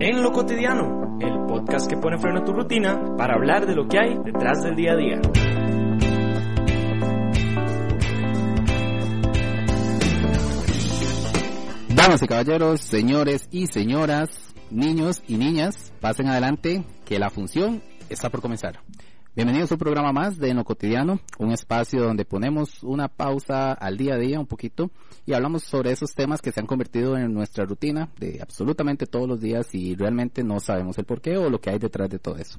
En lo cotidiano, el podcast que pone freno a tu rutina para hablar de lo que hay detrás del día a día. Damas y caballeros, señores y señoras, niños y niñas, pasen adelante que la función está por comenzar. Bienvenidos a un programa más de En lo cotidiano, un espacio donde ponemos una pausa al día a día un poquito y hablamos sobre esos temas que se han convertido en nuestra rutina de absolutamente todos los días y realmente no sabemos el por qué o lo que hay detrás de todo eso.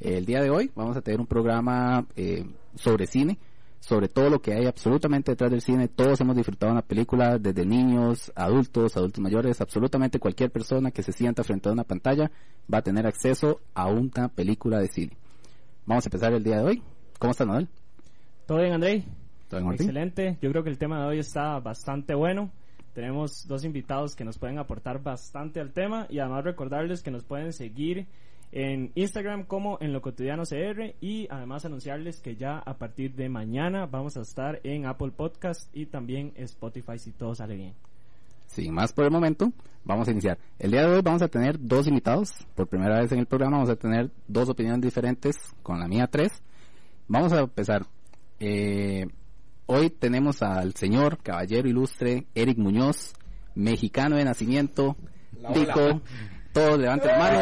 El día de hoy vamos a tener un programa eh, sobre cine, sobre todo lo que hay absolutamente detrás del cine. Todos hemos disfrutado una película, desde niños, adultos, adultos mayores, absolutamente cualquier persona que se sienta frente a una pantalla va a tener acceso a una película de cine. Vamos a empezar el día de hoy. ¿Cómo está Noel? ¿Todo bien, Andrei? ¿Todo en orden? Excelente. Yo creo que el tema de hoy está bastante bueno. Tenemos dos invitados que nos pueden aportar bastante al tema y además recordarles que nos pueden seguir en Instagram como en lo cotidiano CR y además anunciarles que ya a partir de mañana vamos a estar en Apple Podcast y también Spotify si todo sale bien. Sin más por el momento, vamos a iniciar. El día de hoy vamos a tener dos invitados. Por primera vez en el programa vamos a tener dos opiniones diferentes, con la mía tres. Vamos a empezar. Eh, hoy tenemos al señor caballero ilustre Eric Muñoz, mexicano de nacimiento, tico, todos levanten la mano.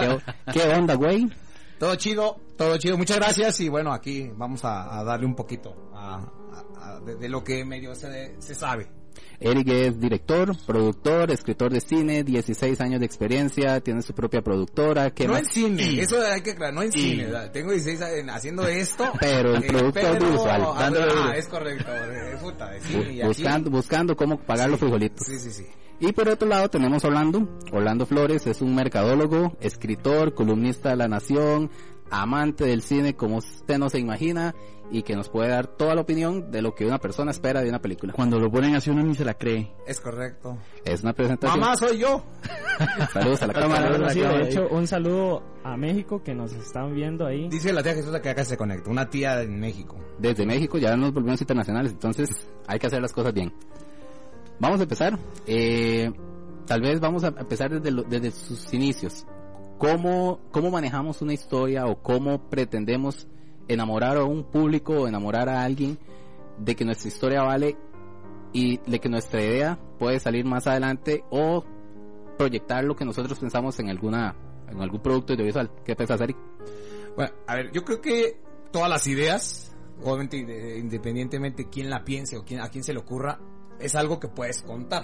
¿Qué, qué onda, güey? Todo chido, todo chido. Muchas gracias y bueno, aquí vamos a, a darle un poquito a, a- a- de, de lo que medio se, se sabe. Eric es director, productor, escritor de cine, 16 años de experiencia, tiene su propia productora. ¿qué No más? en cine, eso hay que aclarar, no en cine. ¿verdad? Tengo 16 años haciendo esto. Pero el producto audiovisual, ah, ah, es correcto, eh, puta, de cine y Bu- aquí- buscando, buscando cómo pagar los frijolitos. Sí, sí, sí. Y por otro lado tenemos a Orlando. Orlando Flores es un mercadólogo, escritor, columnista de La Nación, amante del cine como usted no se imagina y que nos puede dar toda la opinión de lo que una persona espera de una película. Cuando lo ponen así uno ni se la cree. Es correcto. Es una presentación. Mamá, soy yo. Saludos a la cámara. Sí, de hecho, un saludo a México que nos están viendo ahí. Dice la tía Jesús que acá se conecta, una tía en México. Desde México ya nos volvemos internacionales, entonces hay que hacer las cosas bien. Vamos a empezar. Eh, tal vez vamos a empezar desde, lo- desde sus inicios. ¿Cómo, ¿Cómo manejamos una historia o cómo pretendemos enamorar a un público o enamorar a alguien de que nuestra historia vale y de que nuestra idea puede salir más adelante o proyectar lo que nosotros pensamos en alguna en algún producto audiovisual? ¿Qué piensas, Eric? Bueno, a ver, yo creo que todas las ideas, obviamente inde- independientemente quién la piense o quién, a quién se le ocurra, es algo que puedes contar.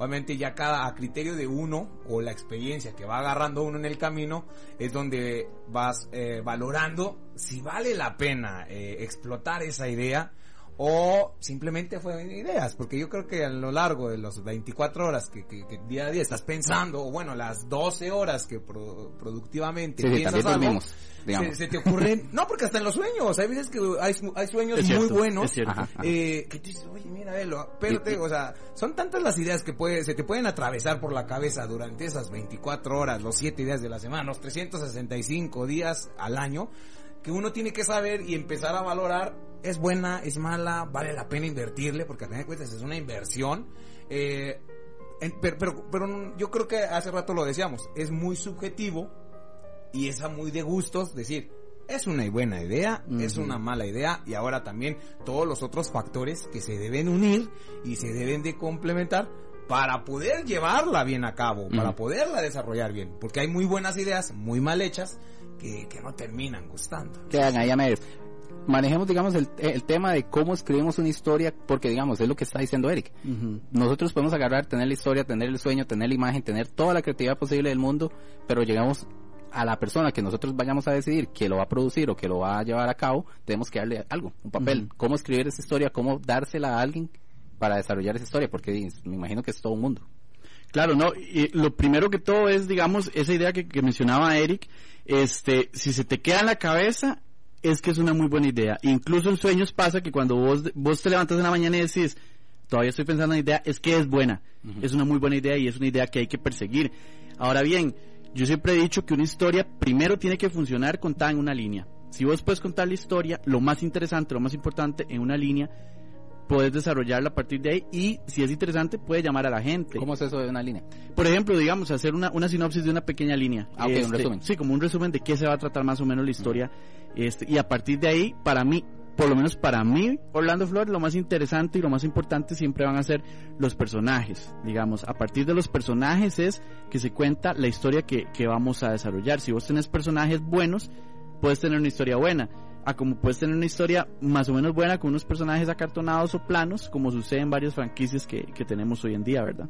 Obviamente ya cada a criterio de uno o la experiencia que va agarrando uno en el camino es donde vas eh, valorando si vale la pena eh, explotar esa idea o simplemente fueron ideas, porque yo creo que a lo largo de las 24 horas que, que- que día a día estás pensando, o bueno, las 12 horas que pro- productivamente Sí, piensas algo, se, se te ocurren, no, porque hasta en los sueños, hay veces que hay, hay sueños Es muy buenos, es. Ajá, eh, que tú dices, oye, mira, velo, espérate, o sea, son tantas las ideas que puede, se te pueden atravesar por la cabeza durante esas 24 horas, los 7 días de la semana, los 365 días al año, que uno tiene que saber y empezar a valorar, es buena, es mala, vale la pena invertirle, porque a fin de cuentas es una inversión, eh, en- pero, pero, pero yo creo que hace rato lo decíamos, es muy subjetivo y es a muy de gustos decir, es una buena idea, es una mala idea y ahora también todos los otros factores que se deben unir y se deben de complementar para poder llevarla bien a cabo, para poderla desarrollar bien, porque hay muy buenas ideas, muy mal hechas, que, que no terminan gustando. quedan ahí a medias. Manejemos, digamos, el, el tema de cómo escribimos una historia, porque, digamos, es lo que está diciendo Eric. Nosotros podemos agarrar, tener la historia, tener el sueño, tener la imagen, tener toda la creatividad posible del mundo, pero llegamos a la persona que nosotros vayamos a decidir que lo va a producir o que lo va a llevar a cabo, tenemos que darle algo, un papel. Cómo escribir esa historia, cómo dársela a alguien para desarrollar esa historia, porque me imagino que es todo un mundo. Claro, no, y lo primero que todo es, digamos, esa idea que, que mencionaba Eric, este, si se te queda en la cabeza, es que es una muy buena idea. Incluso en sueños pasa que cuando vos, vos te levantas en la mañana y decís, todavía estoy pensando en la idea, es que es buena. Es una muy buena idea y es una idea que hay que perseguir. Ahora bien, yo siempre he dicho que una historia primero tiene que funcionar contada en una línea. Si vos puedes contar la historia, lo más interesante, lo más importante en una línea, puedes desarrollarla a partir de ahí y si es interesante puede llamar a la gente. ¿Cómo es eso de una línea? Por ejemplo, digamos, hacer una, una sinopsis de una pequeña línea. Ah, ok, un Este, resumen. Sí, como un resumen de qué se va a tratar más o menos la historia. Este, y a partir de ahí, para mí, por lo menos para mí, Orlando Flores, lo más interesante y lo más importante siempre van a ser los personajes. Digamos, a partir de los personajes es que se cuenta la historia que, que vamos a desarrollar. Si vos tenés personajes buenos, puedes tener una historia buena. A como puedes tener una historia más o menos buena con unos personajes acartonados o planos, como sucede en varias franquicias que, que tenemos hoy en día, ¿verdad?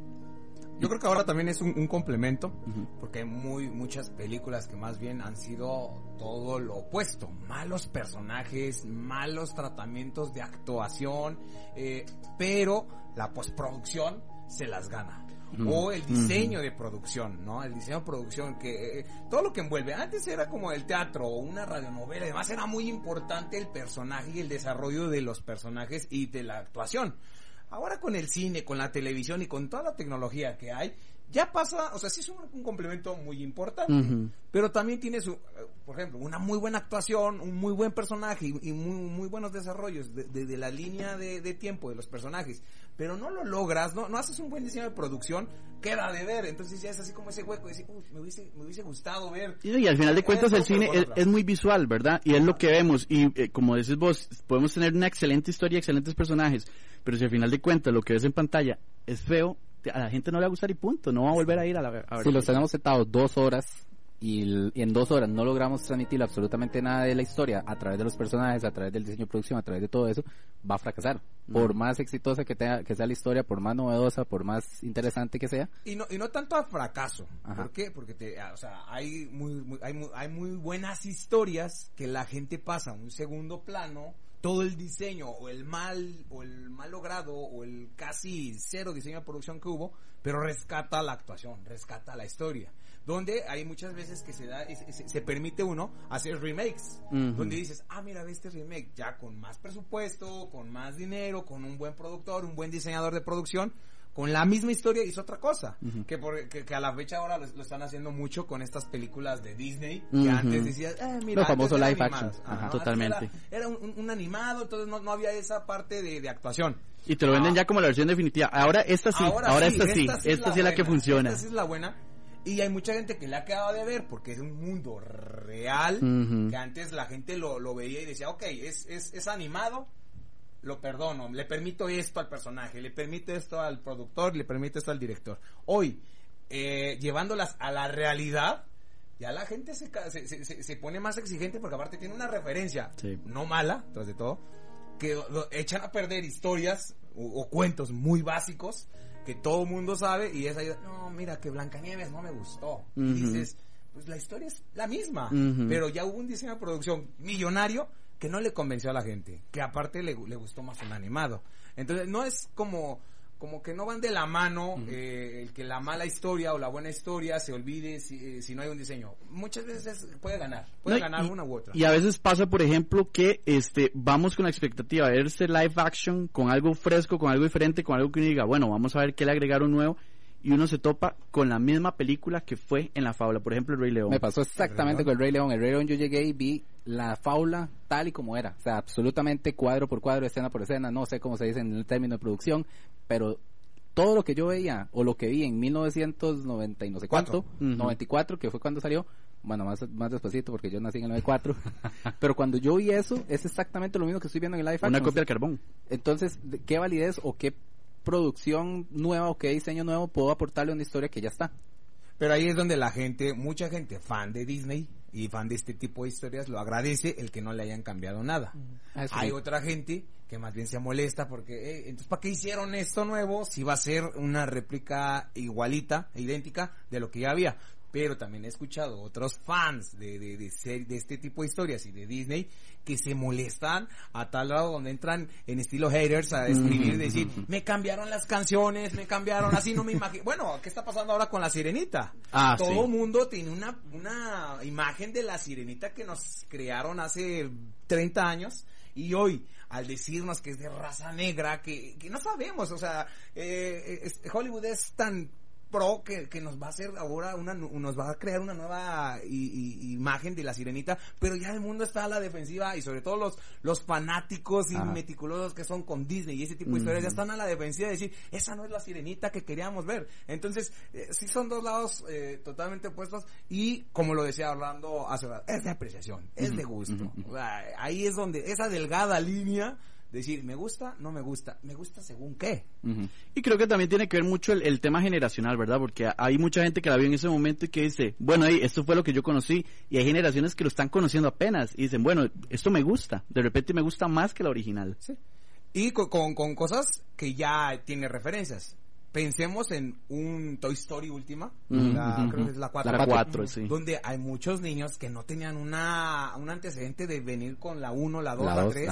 Yo creo que ahora también es un, un complemento, porque hay muy, muchas películas que más bien han sido todo lo opuesto. Malos personajes, malos tratamientos de actuación, eh, pero la postproducción se las gana. Ujú. O el diseño de producción, ¿no? El diseño de producción, que eh, todo lo que envuelve. Antes era como el teatro o una radionovela, además era muy importante el personaje y el desarrollo de los personajes y de la actuación. Ahora con el cine, con la televisión y con toda la tecnología que hay, ya pasa, o sea, sí es un, un complemento muy importante, pero también tiene su, eh, por ejemplo, una muy buena actuación, un muy buen personaje y, y muy, muy buenos desarrollos de, de- de la línea de, de tiempo de los personajes, pero no lo logras, no, no haces un buen diseño de producción, queda de ver, entonces ya es así como ese hueco, de decir, "Uf, me hubiese, me hubiese gustado ver Y, y al final de cuentas el cine es, muy visual, ¿verdad? Y es lo que vemos. Y eh, como decís vos, podemos tener una excelente historia, excelentes personajes, pero si al final de cuentas lo que ves en pantalla es feo, a la gente no le va a gustar y punto. No va a volver a ir a la a ver. Si los tenemos sentados dos horas y, en dos horas no logramos transmitir absolutamente nada de la historia a través de los personajes, a través del diseño de producción, a través de todo eso, va a fracasar. Por más exitosa que, tenga, que sea la historia, por más novedosa, por más interesante que sea. Y no, y no tanto a fracaso. Ajá. ¿Por qué? Porque te, ah, o sea, hay muy, muy- hay, muy, hay muy buenas historias que la gente pasa a un segundo plano. Todo el diseño o el mal o el mal logrado o el casi cero diseño de producción que hubo, pero rescata la actuación, rescata la historia. Donde hay muchas veces que se da, se, permite uno hacer remakes. Donde dices, ah, mira, ve este remake ya con más presupuesto, con más dinero, con un buen productor, un buen diseñador de producción, con la misma historia hizo otra cosa. que, por- que, que a la fecha ahora lo, lo están haciendo mucho con estas películas de Disney, que Ujú. antes decías, eh, mira, Lo famoso antes eran live action. Ajá, antes Totalmente. Era, era un, un animado, entonces no, no había esa parte de, de actuación. Y te lo venden Ah. ya como la versión definitiva. Ahora esta sí, ahora, esta sí, esta, sí es la que buena, funciona. Esta sí es la buena. Y hay mucha gente que le ha quedado de ver porque es un mundo real Ujú. que antes la gente lo, lo veía y decía, ok, es, es, es animado, lo perdono, le permito esto al personaje, le permito esto al productor, le permito esto al director. Hoy, eh, llevándolas a la realidad, ya la gente se, se, se- se- pone más exigente porque aparte tiene una referencia, Sí. no mala, tras de todo, que lo- echan a perder historias o, o cuentos muy básicos que todo mundo sabe y es ahí, no, mira que Blancanieves no me gustó. Y Ujú. dices, pues la historia es la misma, Ujú. pero ya hubo un diseño de producción millonario que no le convenció a la gente, que aparte le, le gustó más un animado. Entonces no es como como que no van de la mano eh, el que la mala historia o la buena historia se olvide si, eh, si no hay un diseño. Muchas veces puede ganar, puede No, ganar y- una u otra. Y a veces pasa, por ejemplo, que este vamos con la expectativa de verse live action con algo fresco, con algo diferente, con algo que uno diga, bueno, vamos a ver qué le agregaron nuevo y uno se topa con la misma película que fue en la fábula, por ejemplo, El Rey León. Me pasó exactamente con el Rey León. El Rey León yo llegué y vi la faula tal y como era. O sea, absolutamente cuadro por cuadro, escena por escena. No sé cómo se dice en el término de producción, pero todo lo que yo veía o lo que vi en 1990 y no sé cuánto, Cuatro. Ujú. 94, que fue cuando salió, bueno, más, más despacito porque yo nací en el 94, pero cuando yo vi eso, es exactamente lo mismo que estoy viendo en el live Una action. copia del carbón. Entonces, ¿de ¿qué validez o qué producción nueva o qué diseño nuevo puedo aportarle a una historia que ya está? Pero ahí es donde la gente, mucha gente fan de Disney y fan de este tipo de historias, lo agradece el que no le hayan cambiado nada. Ah, eso Hay otra gente que más bien se molesta porque, eh, entonces, ¿para qué hicieron esto nuevo si va a ser una réplica igualita, idéntica de lo que ya había? Pero también he escuchado otros fans de, de, de, ser- de este tipo de historias y de Disney que se molestan a tal lado donde entran en estilo haters a escribir y decir, me cambiaron las canciones, me cambiaron así, no me imagino. Bueno, ¿qué está pasando ahora con la sirenita? Ah, Todo sí. mundo tiene una, una imagen de la sirenita que nos crearon hace 30 años y hoy al decirnos que es de raza negra que, que no sabemos o sea eh, es- Hollywood es tan pro que, que nos va a hacer ahora una, nos va a crear una nueva i- i- imagen de la sirenita, pero ya el mundo está a la defensiva y sobre todo los, los fanáticos y Ajá. meticulosos que son con Disney y ese tipo de historias ya están a la defensiva de decir, esa no es la sirenita que queríamos ver. Entonces, eh, sí son dos lados eh, totalmente opuestos y como lo decía Orlando hace rato, es de apreciación, es de gusto. O sea, ahí es donde esa delgada línea decir, me gusta, no me gusta, me gusta según qué. Ujú. Y creo que también tiene que ver mucho el, el tema generacional, ¿verdad? Porque hay mucha gente que la vio en ese momento y que dice, bueno, hey, esto fue lo que yo conocí. Y hay generaciones que lo están conociendo apenas y dicen, bueno, esto me gusta. De repente me gusta más que la original. Y con, con, con cosas que ya tiene referencias. Pensemos en un Toy Story última, la- ujú, creo que es la 4. La 4, sí. Donde hay muchos niños que no tenían una, un antecedente de venir con la 1, la 2, La la, dos, 3.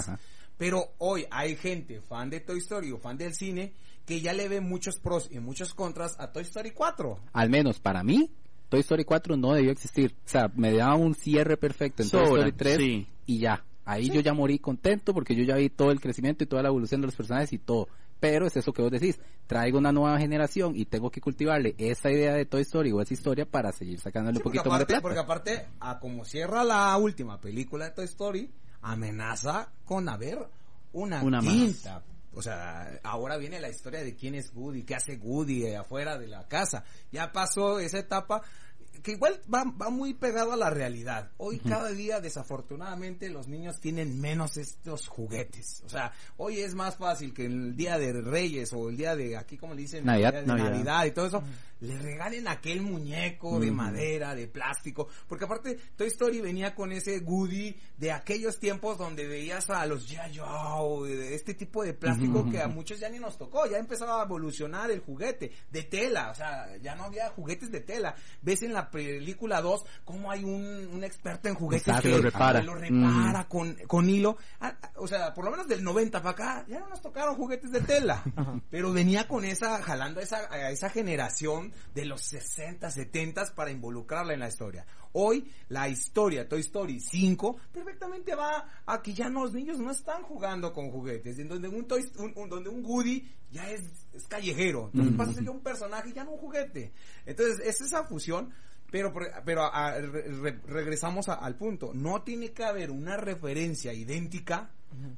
Pero hoy hay gente fan de Toy Story o fan del cine que ya le ve muchos pros y muchos contras a Toy Story 4. Al menos para mí, Toy Story 4 no debió existir. O sea, me daba un cierre perfecto en Toy Story 3 sí. y ya. Ahí yo ya morí contento porque yo ya vi todo el crecimiento y toda la evolución de los personajes y todo. Pero es eso que vos decís. Traigo una nueva generación y tengo que cultivarle esa idea de Toy Story o esa historia para seguir sacándole Sí, un porque poquito más de aparte, plata. porque aparte, a como cierra la última película de Toy Story, amenaza con haber una, Una más. quinta. O sea, ahora viene la historia de quién es Woody, qué hace Woody eh, afuera de la casa. Ya pasó esa etapa que igual va, va muy pegado a la realidad. Hoy cada día, desafortunadamente, los niños tienen menos estos juguetes. O sea, hoy es más fácil que el día de Reyes o el día de, aquí como le dicen, Navidad. el día de Navidad. Navidad y todo eso, le regalen aquel muñeco de madera, de plástico, porque aparte Toy Story venía con ese Woody de aquellos tiempos donde veías a los G.I. Joe, de este tipo de plástico que a muchos ya ni nos tocó, ya empezaba a evolucionar el juguete de tela, o sea, ya no había juguetes de tela. Ves en la película 2 cómo hay un, un experto en juguetes Exacto, que lo repara. lo repara con, con hilo. Ah, o sea, por lo menos del 90 para acá, ya no nos tocaron juguetes de tela. pero venía con esa, jalando a esa, a esa generación de los 60, 70 para involucrarla en la historia. Hoy, la historia Toy Story 5 perfectamente va a que ya no, los niños no están jugando con juguetes, en donde un, Toy, un- un- donde un Woody ya es, es callejero. Entonces pasa a ser un personaje, ya no un juguete. Entonces, es esa fusión pero, pero a- a- re- re- regresamos a- al punto. No tiene que haber una referencia idéntica.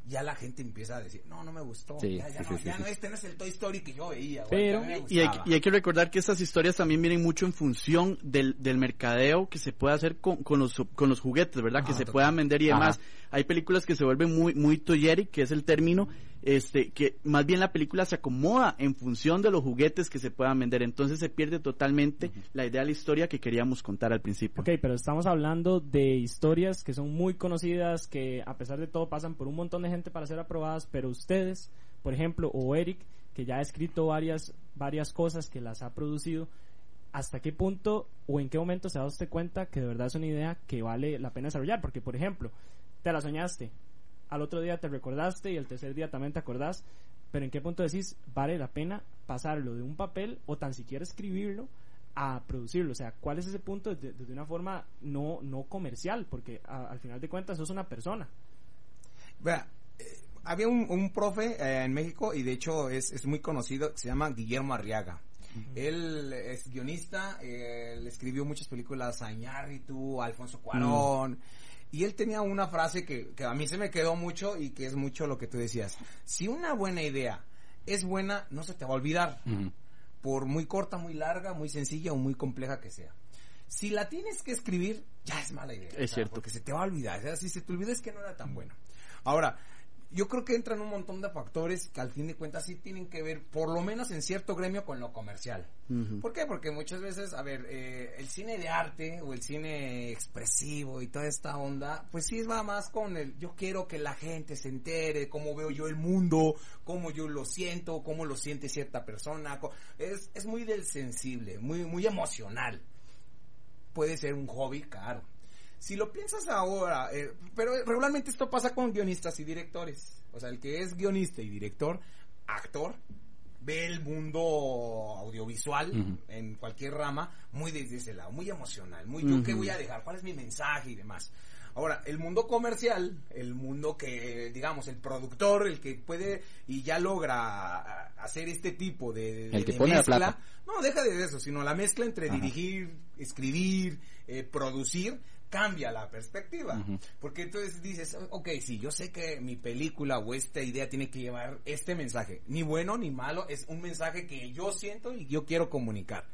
Ya la gente empieza a decir, no, no me gustó. Sí, ya, ya sí, no, sí, ya no, este no es el Toy Story que yo veía. Pero- Y hay, gustaba". y hay que recordar que estas historias también vienen mucho en función del, del mercadeo que se puede hacer con, con los, con los juguetes, ¿verdad? que se total. puedan vender y Ajá. demás. Hay películas que se vuelven muy, muy toyeri, que es el término, este, que más bien la película se acomoda en función de los juguetes que se puedan vender. Entonces se pierde totalmente la idea de la historia que queríamos contar al principio. Ok, pero estamos hablando de historias que son muy conocidas, que a pesar de todo pasan por un montón de gente para ser aprobadas, pero ustedes, por ejemplo, o Eric, que ya ha escrito varias, varias cosas, que las ha producido, ¿hasta qué punto o en qué momento se da usted cuenta que de verdad es una idea que vale la pena desarrollar? Porque, por ejemplo, te la soñaste, al otro día te recordaste y el tercer día también te acordás, pero ¿en qué punto decís vale la pena pasarlo de un papel o tan siquiera escribirlo a producirlo? O sea, ¿cuál es ese punto desde, desde una forma no, no comercial? Porque a- al final de cuentas sos una persona. Vea, eh, había un, un profe eh, en México y de hecho es, es muy conocido, se llama Guillermo Arriaga. Él es guionista, eh, él escribió muchas películas a Iñárritu, a Alfonso Cuarón. Y él tenía una frase que, que a mí se me quedó mucho y que es mucho lo que tú decías. Si una buena idea es buena, no se te va a olvidar. Por muy corta, muy larga, muy sencilla o muy compleja que sea. Si la tienes que escribir, ya es mala idea. Es cierto. Porque se te va a olvidar. O sea, si se te olvida es que no era tan bueno. Ahora, yo creo que entran un montón de factores que al fin de cuentas sí tienen que ver, por lo menos en cierto gremio, con lo comercial. ¿Por qué? Porque muchas veces, a ver, eh, el cine de arte o el cine expresivo y toda esta onda, pues sí va más con el, yo quiero que la gente se entere cómo veo yo el mundo, cómo yo lo siento, cómo lo siente cierta persona. Es, es muy del sensible, muy, muy emocional. Puede ser un hobby caro. Si lo piensas ahora, eh, pero regularmente esto pasa con guionistas y directores. O sea, el que es guionista y director, actor, ve el mundo audiovisual en cualquier rama muy desde ese lado, muy emocional, muy yo qué voy a dejar, cuál es mi mensaje y demás. Ahora, el mundo comercial, el mundo que, digamos, el productor, el que puede y ya logra hacer este tipo de, de El que de pone la mezcla, plata. no deja de eso, sino la mezcla entre Ajá. dirigir, escribir, eh, producir, cambia la perspectiva. Porque entonces dices, ok, sí, yo sé que mi película o esta idea tiene que llevar este mensaje, ni bueno ni malo, es un mensaje que yo siento y yo quiero comunicar.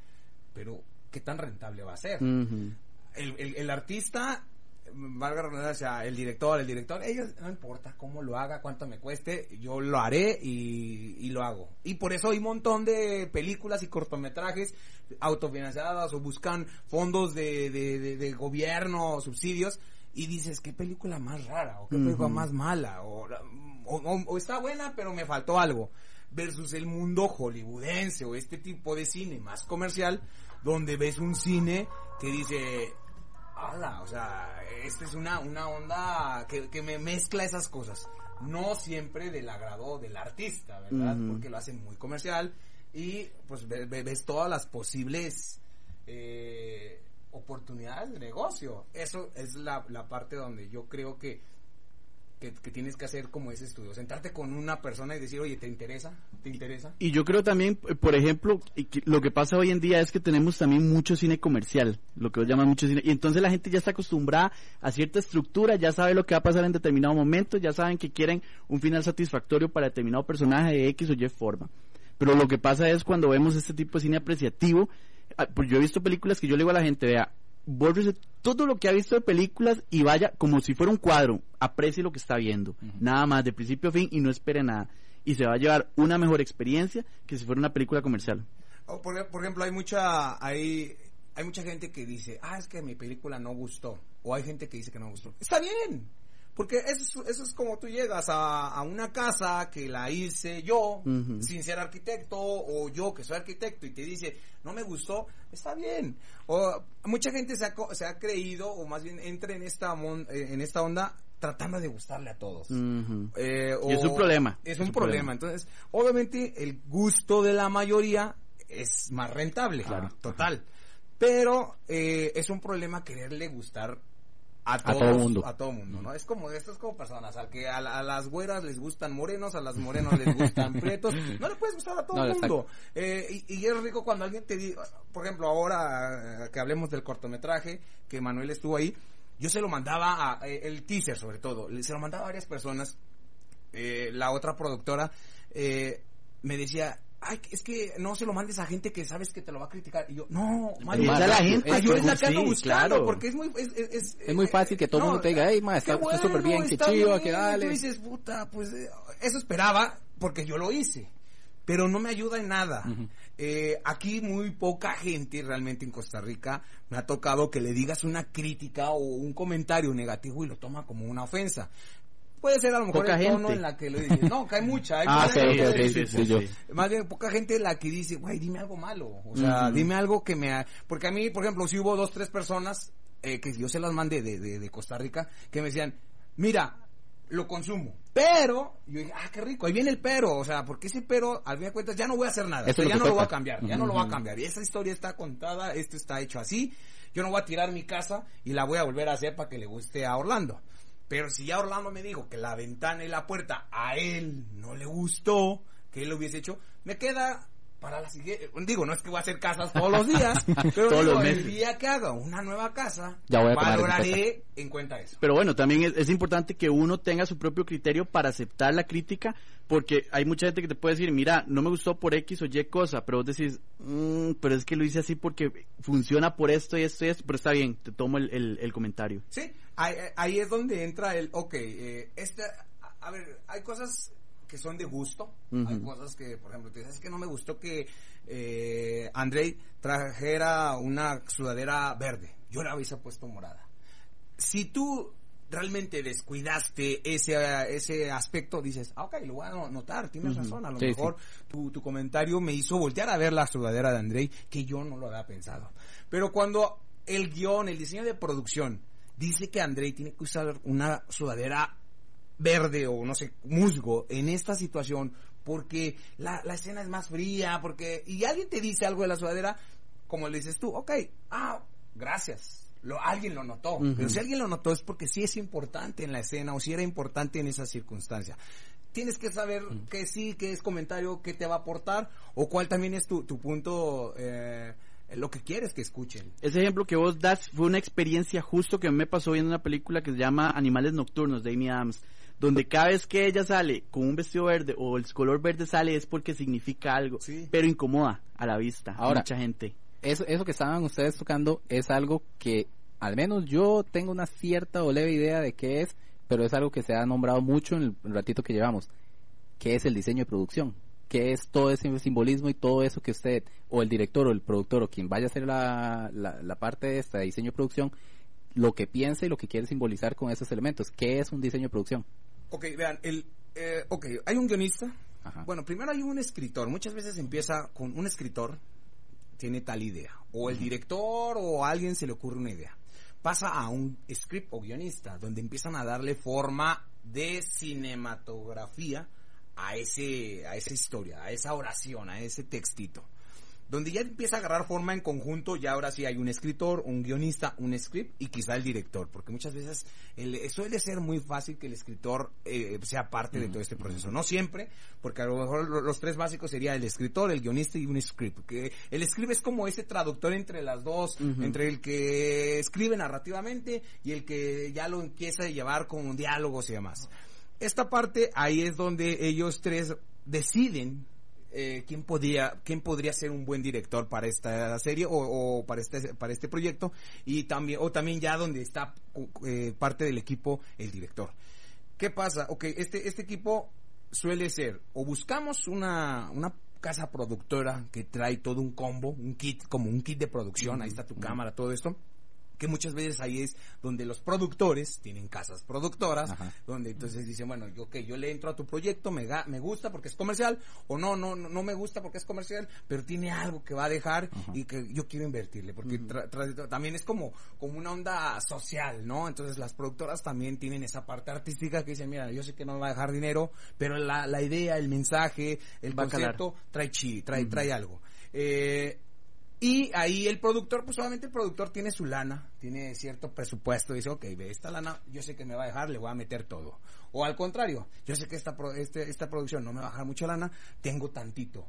Pero, ¿qué tan rentable va a ser? El, el, el artista, valga la redundancia, el director, el director, ellos no importa cómo lo haga, cuánto me cueste, yo lo haré y, y lo hago. Y por eso hay un montón de películas y cortometrajes autofinanciadas o buscan fondos de, de, de, de gobierno, subsidios, y dices, ¿qué película más rara? ¿O qué película más mala? O, o, o- o está buena, pero me faltó algo. Versus el mundo hollywoodense o este tipo de cine más comercial, donde ves un cine que dice, ala, o sea, esta es una, una onda que, que me mezcla esas cosas. No siempre del agrado del artista, ¿verdad? Porque lo hacen muy comercial y pues ve- ve- ves todas las posibles eh, oportunidades de negocio. Eso es la, la parte donde yo creo que, que, que tienes que hacer como ese estudio. Sentarte con una persona y decir, oye, ¿te interesa? ¿Te interesa? Y yo creo también, por ejemplo, lo que pasa hoy en día es que tenemos también mucho cine comercial, lo que llaman mucho cine, y entonces la gente ya está acostumbrada a cierta estructura, ya sabe lo que va a pasar en determinado momento, ya saben que quieren un final satisfactorio para determinado personaje de X o Y forma. Pero lo que pasa es cuando vemos este tipo de cine apreciativo, ah, pues yo he visto películas que yo le digo a la gente, vea, bórrese todo lo que ha visto de películas y vaya como si fuera un cuadro, aprecie lo que está viendo, nada más, de principio a fin y no espere nada. Y se va a llevar una mejor experiencia que si fuera una película comercial. O por, por ejemplo, hay mucha, hay, hay mucha gente que dice, ah, es que mi película no gustó. O hay gente que dice que no gustó. Está bien. Porque eso es, eso es como tú llegas a, a una casa que la hice yo, sin ser arquitecto, o yo que soy arquitecto, y te dice, no me gustó, está bien. O mucha gente se ha, se ha creído, o más bien entra en esta, mon- eh, en esta onda tratando de gustarle a todos. Eh, Y es un problema. Es Es un un problema. problema. Entonces, obviamente, el gusto de la mayoría es más rentable. Claro. Total. Pero eh, es un problema quererle gustar a, todos, todo mundo. A todo mundo, ¿no? Es como, esto es como personas, al que a, la- a las güeras les gustan morenos, a las morenos les gustan prietos, no le puedes gustar a todo el mundo. Eh, y, y es rico cuando alguien te dice, por ejemplo, ahora eh, que hablemos del cortometraje, que Manuel estuvo ahí, yo se lo mandaba a, eh, el teaser sobre todo, se lo mandaba a varias personas, eh, la otra productora eh, me decía, ay, es que no se lo mandes a gente que sabes que te lo va a criticar. Y yo, no, a la gente, es yo que es la que ando buscando, claro. porque es muy, es, es, es, Es muy fácil que todo el mundo te diga, "Ey, ma, está- súper bien, qué chido, bien", que y dale. Tú dices, puta, pues eh, eso esperaba porque yo lo hice. Pero no me ayuda en nada. Eh, aquí muy poca gente realmente en Costa Rica me ha tocado que le digas una crítica o un comentario negativo y lo toma como una ofensa. Puede ser a lo mejor Poca el tono gente. en la que lo dices. No, que hay mucha. Hay Ah, mucha ok, gente ok, que- ok, sí, sí, yo. más bien poca gente la que dice, güey, dime algo malo. O sea, dime algo que me... ha- Porque a mí, por ejemplo, si hubo dos, tres personas eh, que yo se las mandé de, de, de Costa Rica, que me decían, mira, lo consumo. Pero, yo dije, ah, qué rico, ahí viene el pero. O sea, porque ese pero, al fin de cuentas, ya no voy a hacer nada. O sea, ya no lo voy a cambiar, ya no lo voy a cambiar. Y esa historia está contada, esto está hecho así. Yo no voy a tirar mi casa y la voy a volver a hacer para que le guste a Orlando. Pero si ya Orlando me dijo que la ventana y la puerta a él no le gustó, que él lo hubiese hecho, me queda para la siguiente. Digo, no es que voy a hacer casas todos los días, pero Todos digo, los el día que haga una nueva casa, Ya voy a valoraré en cuenta eso. Pero bueno, también es, es importante que uno tenga su propio criterio para aceptar la crítica, porque hay mucha gente que te puede decir, mira, no me gustó por X o Y cosa, pero vos decís, "Mm, pero es que lo hice así porque funciona por esto y esto y esto, pero está bien, te tomo el, el- el comentario. Sí, ahí, ahí es donde entra el, ok, eh, esta, a ver, hay cosas que son de gusto, hay cosas que, por ejemplo, te dices "Es que no me gustó que eh, Andrei trajera una sudadera verde, yo la hubiese puesto morada. Si tú realmente descuidaste ese, ese aspecto, dices, ah, ok, lo voy a no- notar, tienes razón, a lo Sí, mejor Tu, tu comentario me hizo voltear a ver la sudadera de Andrei, que yo no lo había pensado. Pero cuando el guion, el diseño de producción, dice que Andrei tiene que usar una sudadera verde o no sé, musgo en esta situación porque la, la escena es más fría, porque, y alguien te dice algo de la sudadera, como le dices tú, ok, ah, gracias. lo, alguien lo notó. Pero si alguien lo notó es porque sí es importante en la escena o si era importante en esa circunstancia. Tienes que saber que sí, que es comentario, que te va a aportar o cuál también es tu, tu punto, eh, lo que quieres que escuchen. Ese ejemplo que vos das fue una experiencia justo que me pasó viendo una película que se llama Animales Nocturnos de Amy Adams, donde cada vez que ella sale con un vestido verde o el color verde sale es porque significa algo, Sí. pero incomoda a la vista a mucha gente. Eso, eso que estaban ustedes tocando es algo que al menos yo tengo una cierta o leve idea de qué es, pero es algo que se ha nombrado mucho en el ratito que llevamos. ¿Qué es el diseño de producción? ¿Qué es todo ese simbolismo y todo eso que usted, o el director o el productor o quien vaya a hacer la, la, la parte de esta de diseño de producción, lo que piensa y lo que quiere simbolizar con esos elementos? ¿Qué es un diseño de producción? Ok, vean, el, eh, ok, hay un guionista. Ajá. Bueno, primero hay un escritor. Muchas veces empieza con un escritor, tiene tal idea. O el director o a alguien se le ocurre una idea. Pasa a un script o guionista, donde empiezan a darle forma de cinematografía a ese, a esa historia, a esa oración, a ese textito. Donde ya empieza a agarrar forma en conjunto, ya ahora sí hay un escritor, un guionista, un script y quizá el director, porque muchas veces el- suele ser muy fácil que el escritor eh, sea parte de todo este proceso. No siempre, porque a lo mejor lo- los tres básicos sería el escritor, el guionista y un script. Que el script es como ese traductor entre las dos, entre el que escribe narrativamente y el que ya lo empieza a llevar con diálogos y demás. Esta parte ahí es donde ellos tres deciden eh, quién podría quién podría ser un buen director para esta serie o, o para este para este proyecto y también o también ya donde está eh, parte del equipo el director. Qué pasa Ok, este este equipo suele ser o buscamos una una casa productora que trae todo un combo un kit como un kit de producción ahí está tu cámara todo esto que muchas veces ahí es donde los productores tienen casas productoras, Ajá. donde entonces dicen, bueno, yo, ok, yo le entro a tu proyecto, me, ga- me gusta porque es comercial, o no, no, no, me gusta porque es comercial, pero tiene algo que va a dejar y que yo quiero invertirle, porque tra- tra- también es como, como una onda social, ¿no? Entonces las productoras también tienen esa parte artística que dicen, mira, yo sé que no me va a dejar dinero, pero la, la idea, el mensaje, el Va calar. concepto trae chi, trae, trae algo. Eh, y ahí el productor, pues obviamente el productor tiene su lana, tiene cierto presupuesto, dice, ok, ve, esta lana yo sé que me va a dejar, le voy a meter todo. O al contrario, yo sé que esta, pro- este- esta producción no me va a dejar mucha lana, tengo tantito.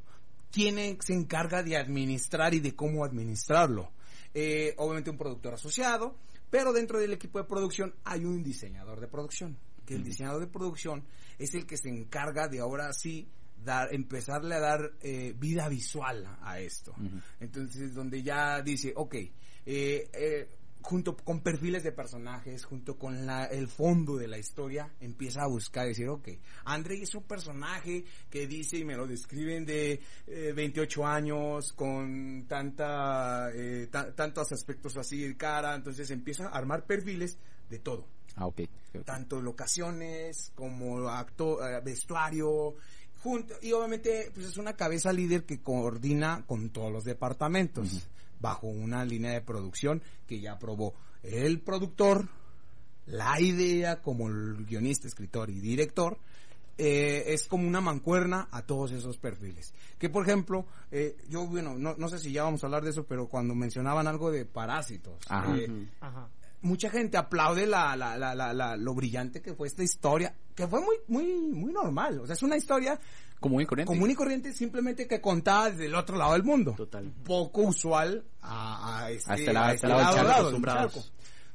¿Quién se encarga de administrar y de cómo administrarlo? Eh, obviamente un productor asociado, pero dentro del equipo de producción hay un diseñador de producción, que el diseñador de producción es el que se encarga de ahora sí dar, empezarle a dar eh, vida visual a esto. Entonces, donde ya dice, ok, eh, eh, junto con perfiles de personajes, junto con la, el fondo de la historia, empieza a buscar, decir, ok, André es un personaje que dice y me lo describen de eh, 28 años, con tanta, eh, ta- tantos aspectos así de cara, entonces empieza a armar perfiles de todo Ah, ok. ok. tanto locaciones como acto, eh, vestuario, junto, y obviamente pues es una cabeza líder que coordina con todos los departamentos bajo una línea de producción que ya aprobó el productor, la idea como el guionista, escritor y director. eh, es como una mancuerna a todos esos perfiles. Que por ejemplo, eh, yo, bueno, no, no sé si ya vamos a hablar de eso, pero cuando mencionaban algo de parásitos, Ajá. eh, Ajá. mucha gente aplaude la, la, la, la, la- lo brillante que fue esta historia, que fue muy, muy, muy normal. O sea, es una historia Común y corriente. común y corriente, simplemente que contada desde el otro lado del mundo. Total. Poco usual a, a este, A este lado- a este lado charco, acostumbrados. charco.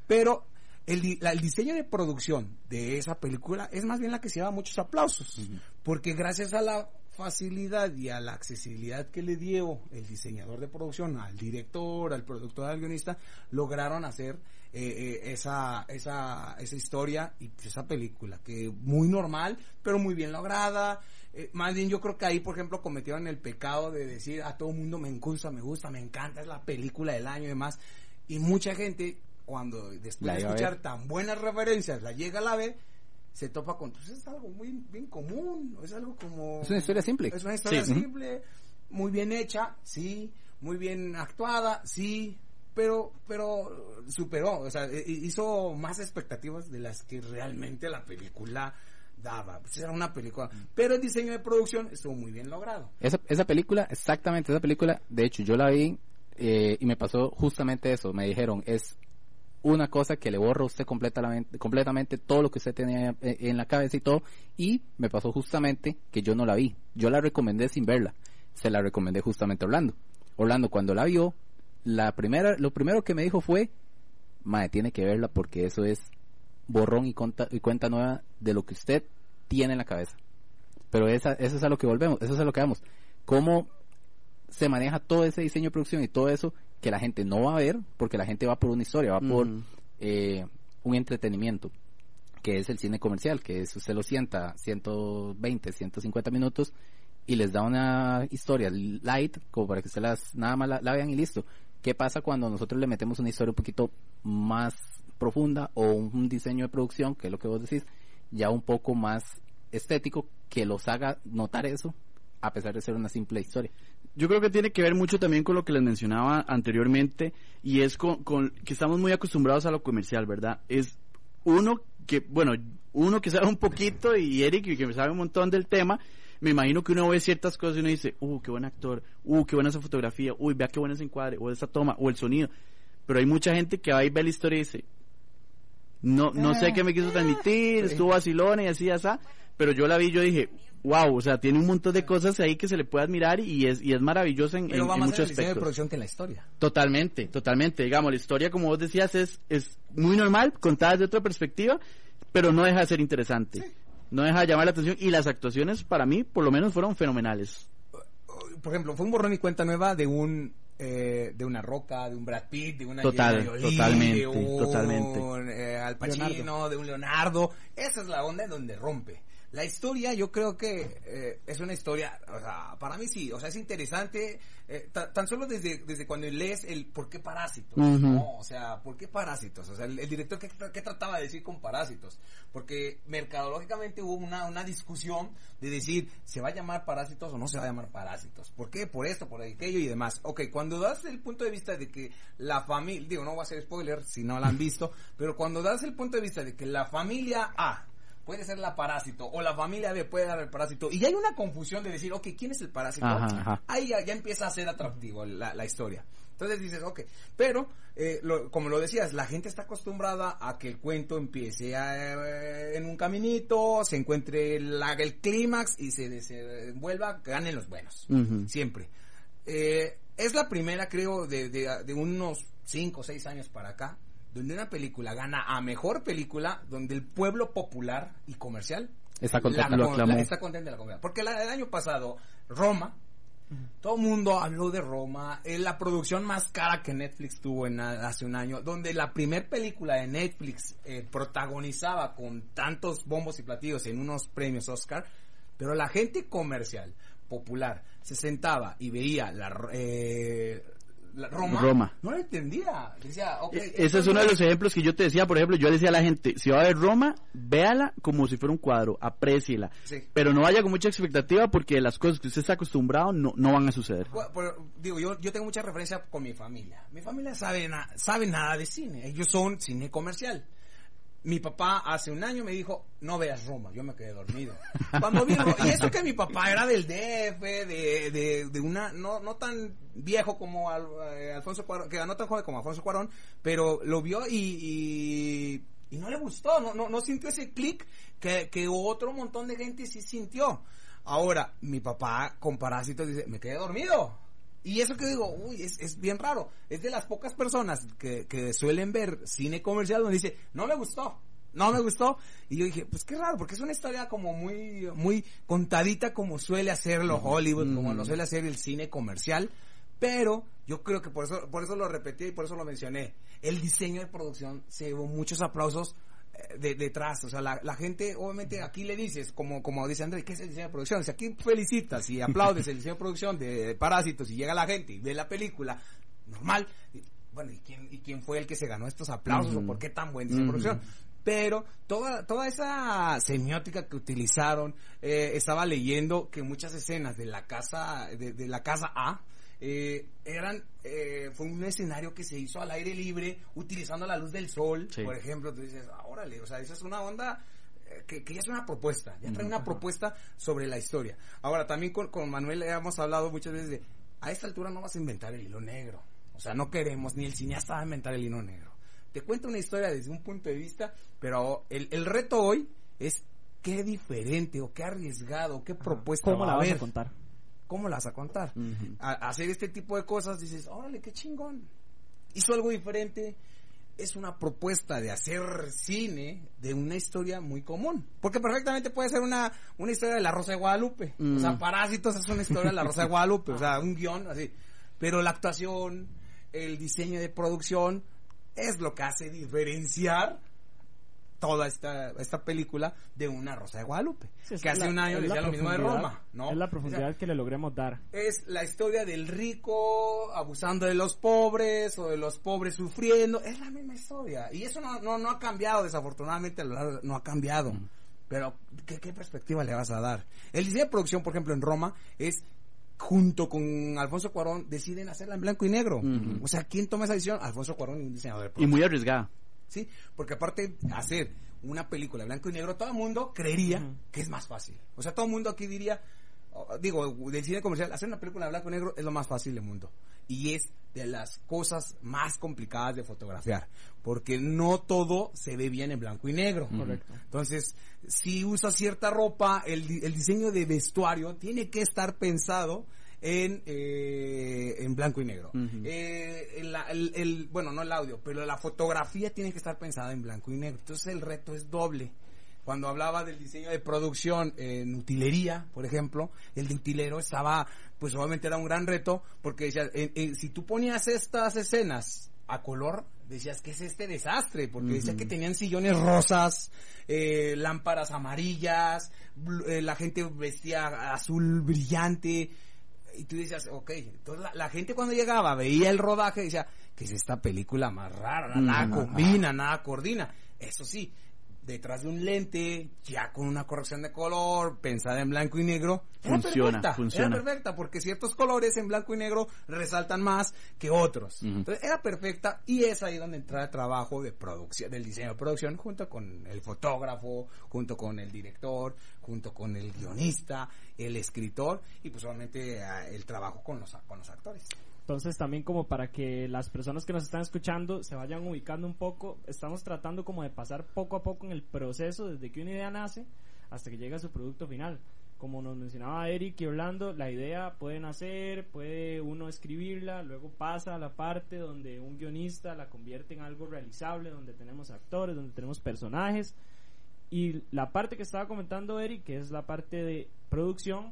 Pero el, la- el diseño de producción de esa película es más bien la que se lleva muchos aplausos. Porque gracias a la facilidad y a la accesibilidad que le dio el diseñador de producción al director, al productor, al guionista, lograron hacer eh, eh, esa, esa, esa historia y esa película, que muy normal, pero muy bien lograda. Eh, más bien yo creo que ahí, por ejemplo, cometieron el pecado de decir a todo mundo me gusta, me gusta, me encanta, es la película del año y demás. Y mucha gente, cuando después La de escuchar ver. tan buenas referencias, la llega a la ve, se topa con, pues es algo muy bien común, es algo como... Es una historia simple. Es una historia Sí. simple, muy bien hecha, sí, muy bien actuada, sí, pero, pero superó, o sea, eh, hizo más expectativas de las que realmente la película daba. Pues era una película, pero el diseño de producción estuvo muy bien logrado. Esa, esa película, exactamente esa película, de hecho yo la vi eh, y me pasó justamente eso. Me dijeron, es una cosa que le borra usted completamente, completamente todo lo que usted tenía eh, en la cabeza y todo. Y me pasó justamente que yo no la vi. Yo la recomendé sin verla. Se la recomendé justamente Orlando. Orlando cuando la vio, la primera, lo primero que me dijo fue, Mae, tiene que verla porque eso es borrón y, conta, y cuenta nueva de lo que usted tiene en la cabeza. Pero esa, eso es a lo que volvemos, eso es a lo que vamos. Cómo se maneja todo ese diseño de producción y todo eso que la gente no va a ver porque la gente va por una historia, va por eh, un entretenimiento que es el cine comercial, que es usted lo sienta 120, 150 minutos y les da una historia light como para que usted las nada más la, la vean y listo. ¿Qué pasa cuando nosotros le metemos una historia un poquito más profunda o un, diseño de producción, que es lo que vos decís, ya un poco más estético que los haga notar eso a pesar de ser una simple historia? Yo creo que tiene que ver mucho también con lo que les mencionaba anteriormente y es con, con que estamos muy acostumbrados a lo comercial, ¿verdad? Es uno que, bueno, uno que sabe un poquito y Eric que sabe un montón del tema, me imagino que uno ve ciertas cosas y uno dice, uh, qué buen actor, uh, qué buena esa fotografía, uy, vea qué buena ese encuadre, o esa toma, o el sonido. Pero hay mucha gente que va y ve la historia y dice, no, no sé qué me quiso transmitir, estuvo vacilón y así, así, pero yo la vi y yo dije, wow, o sea, tiene un montón de cosas ahí que se le puede admirar y es, y es maravillosa en, Pero en- va en más en muchos diseño de producción que en la historia. Totalmente, totalmente. Digamos, la historia, como vos decías, es, es muy normal, contada desde otra perspectiva, pero no deja de ser interesante. No deja de llamar la atención y las actuaciones, para mí, por lo menos, fueron fenomenales. Por ejemplo, fue un borrón y cuenta nueva de un eh, de una Roca, de un Brad Pitt, de una Total, Jolie, totalmente, de un totalmente. eh, Al Pacino, Leonardo. de un Leonardo. Esa es la onda en donde rompe. La historia, yo creo que eh, es una historia, o sea, para mí sí, o sea, es interesante, eh, ta- tan solo desde, desde cuando lees el por qué parásitos. ¿no? O sea, ¿por qué parásitos? O sea, el, el director, ¿qué, qué trataba de decir con parásitos? Porque mercadológicamente hubo una, una discusión de decir, ¿se va a llamar parásitos o no se va a llamar parásitos? ¿Por qué? Por esto, por aquello y demás. Ok, cuando das el punto de vista de que la familia, digo, no voy a hacer spoiler si no la han visto, pero cuando das el punto de vista de que la familia A puede ser la parásito o la familia B puede dar el parásito y hay una confusión de decir, ok, ¿quién es el parásito? Ajá, ajá. ahí ya, ya empieza a ser atractivo la, la historia. Entonces dices, ok, pero eh, lo- como lo decías, la gente está acostumbrada a que el cuento empiece eh, en un caminito, se encuentre la- el clímax y se desenvuelva, ganen los buenos, siempre. Eh, es la primera, creo, de, de, de unos 5 o 6 años para acá, donde una película gana a mejor película, donde el pueblo popular y comercial Está contento, la la- está contenta de la comunidad. Porque la- el año pasado, Roma, todo el mundo habló de Roma, es la producción más cara que Netflix tuvo en hace un año, donde la primer película de Netflix eh, protagonizaba con tantos bombos y platillos en unos premios Oscar, pero la gente comercial, popular, se sentaba y veía la, eh, la Roma, Roma. no la entendía. Decía, E- Ese es no uno de los ejemplos que yo te decía, por ejemplo, yo le decía a la gente, si va a ver Roma, véala como si fuera un cuadro, apréciela. Sí. Pero no vaya con mucha expectativa porque las cosas que usted está acostumbrado no, no van a suceder. Bueno, pero, digo, yo, yo tengo mucha referencia con mi familia. Mi familia sabe, na- sabe nada de cine. Ellos son cine comercial. Mi papá hace un año me dijo, no veas Roma. Yo me quedé dormido. Cuando vi y eso que mi papá era del DF, de, de, de una, no, no tan viejo como eh, Alfonso Cuarón, que no tan joven como Alfonso Cuarón, pero lo vio y, y, y no le gustó, no, no, no sintió ese clic que, que otro montón de gente sí sintió. Ahora, mi papá con Parásitos dice, me quedé dormido. Y eso que digo, uy, es, es bien raro. Es de las pocas personas que, que suelen ver cine comercial donde dice, no me gustó, no me gustó. Y yo dije, pues qué raro, porque es una historia como muy, muy contadita como suele hacerlo Hollywood, como lo suele hacer el cine comercial. Pero yo creo que por eso, por eso lo repetí y por eso lo mencioné. El diseño de producción se llevó muchos aplausos de, detrás, o sea, la, la gente, obviamente, aquí le dices, como, como dice Andrés, ¿qué es el diseño de producción? O sea, aquí felicitas y aplaudes el diseño de producción de Parásitos y llega la gente y ve la película, normal, y, bueno, ¿y quién, ¿y quién fue el que se ganó estos aplausos o por qué tan buen diseño de producción? Pero toda, toda esa semiótica que utilizaron, eh, estaba leyendo que muchas escenas de la casa, de, de la casa A, eh, eran, eh, fue un escenario que se hizo al aire libre, utilizando la luz del sol, Sí. por ejemplo, tú dices, ah, órale, o sea, esa es una onda eh, que, que ya es una propuesta, ya trae una propuesta sobre la historia. Ahora, también con, con Manuel hemos hablado muchas veces de, a esta altura no vas a inventar el hilo negro, o sea, no queremos, ni el cineasta va a inventar el hilo negro. te cuenta una historia desde un punto de vista, pero el, el reto hoy es qué diferente o qué arriesgado, qué propuesta ¿Cómo va la a vas a contar? ¿Cómo la vas a contar? A- hacer este tipo de cosas dices, órale, qué chingón. Hizo algo diferente. Es una propuesta de hacer cine de una historia muy común. Porque perfectamente puede ser una, una historia de la Rosa de Guadalupe. O sea, Mm. Parásitos es una historia de la Rosa de Guadalupe. O sea, un guion así. Pero la actuación, el diseño de producción, es lo que hace diferenciar toda esta, esta película de una Rosa de Guadalupe. Sí, que hace la- un año decía lo mismo de profundidad- Roma, ¿no? Es la O sea, profundidad que le logremos dar. es la historia del rico abusando de los pobres o de los pobres sufriendo. Es la misma historia. Y eso no, no, no ha cambiado, desafortunadamente, a lo largo- no ha cambiado. Pero, ¿qué, ¿qué perspectiva le vas a dar? El diseño de producción, por ejemplo, en Roma, es junto con Alfonso Cuarón, deciden hacerla en blanco y negro. Ujú. O sea, ¿quién toma esa decisión? Alfonso Cuarón y un diseñador de Y muy arriesgada. ¿Sí? Porque aparte hacer una película blanco y negro, todo el mundo creería que es más fácil. O sea, todo el mundo aquí diría, o- digo, del cine comercial, hacer una película blanco y negro es lo más fácil del mundo. Y es de las cosas más complicadas de fotografiar, porque no todo se ve bien en blanco y negro. Correcto. Entonces, si usas cierta ropa, el, el diseño de vestuario tiene que estar pensado en, eh, en blanco y negro. Eh, el, el- el- bueno, no el audio, pero la fotografía tiene que estar pensada en blanco y negro. Entonces el reto es doble. Cuando hablaba del diseño de producción en utilería, por ejemplo, el de utilero estaba, pues obviamente era un gran reto, porque decía, en- en- si tú ponías estas escenas a color, decías que es este desastre, porque decía Ujú. que tenían sillones rosas, eh, lámparas amarillas, eh, la gente vestía azul brillante, y tú decías, ok, entonces la, la gente cuando llegaba veía el rodaje y decía, que es esta película más rara? Nada Ujú. combina, nada coordina. Eso sí, detrás de un lente, ya con una corrección de color, pensada en blanco y negro, era Funciona, perfecta, funciona. Era perfecta, porque ciertos colores en blanco y negro resaltan más que otros. Entonces era perfecta y es ahí donde entra el trabajo de producción, del diseño de producción, junto con el fotógrafo, junto con el director, junto con el guionista, el escritor y pues obviamente eh, el trabajo con los, con los actores. Entonces también como para que las personas que nos están escuchando se vayan ubicando un poco, estamos tratando como de pasar poco a poco en el proceso desde que una idea nace hasta que llega a su producto final. Como nos mencionaba Eric y Orlando, la idea puede nacer, puede uno escribirla, luego pasa a la parte donde un guionista la convierte en algo realizable, donde tenemos actores, donde tenemos personajes. Y la parte que estaba comentando Eric, que es la parte de producción,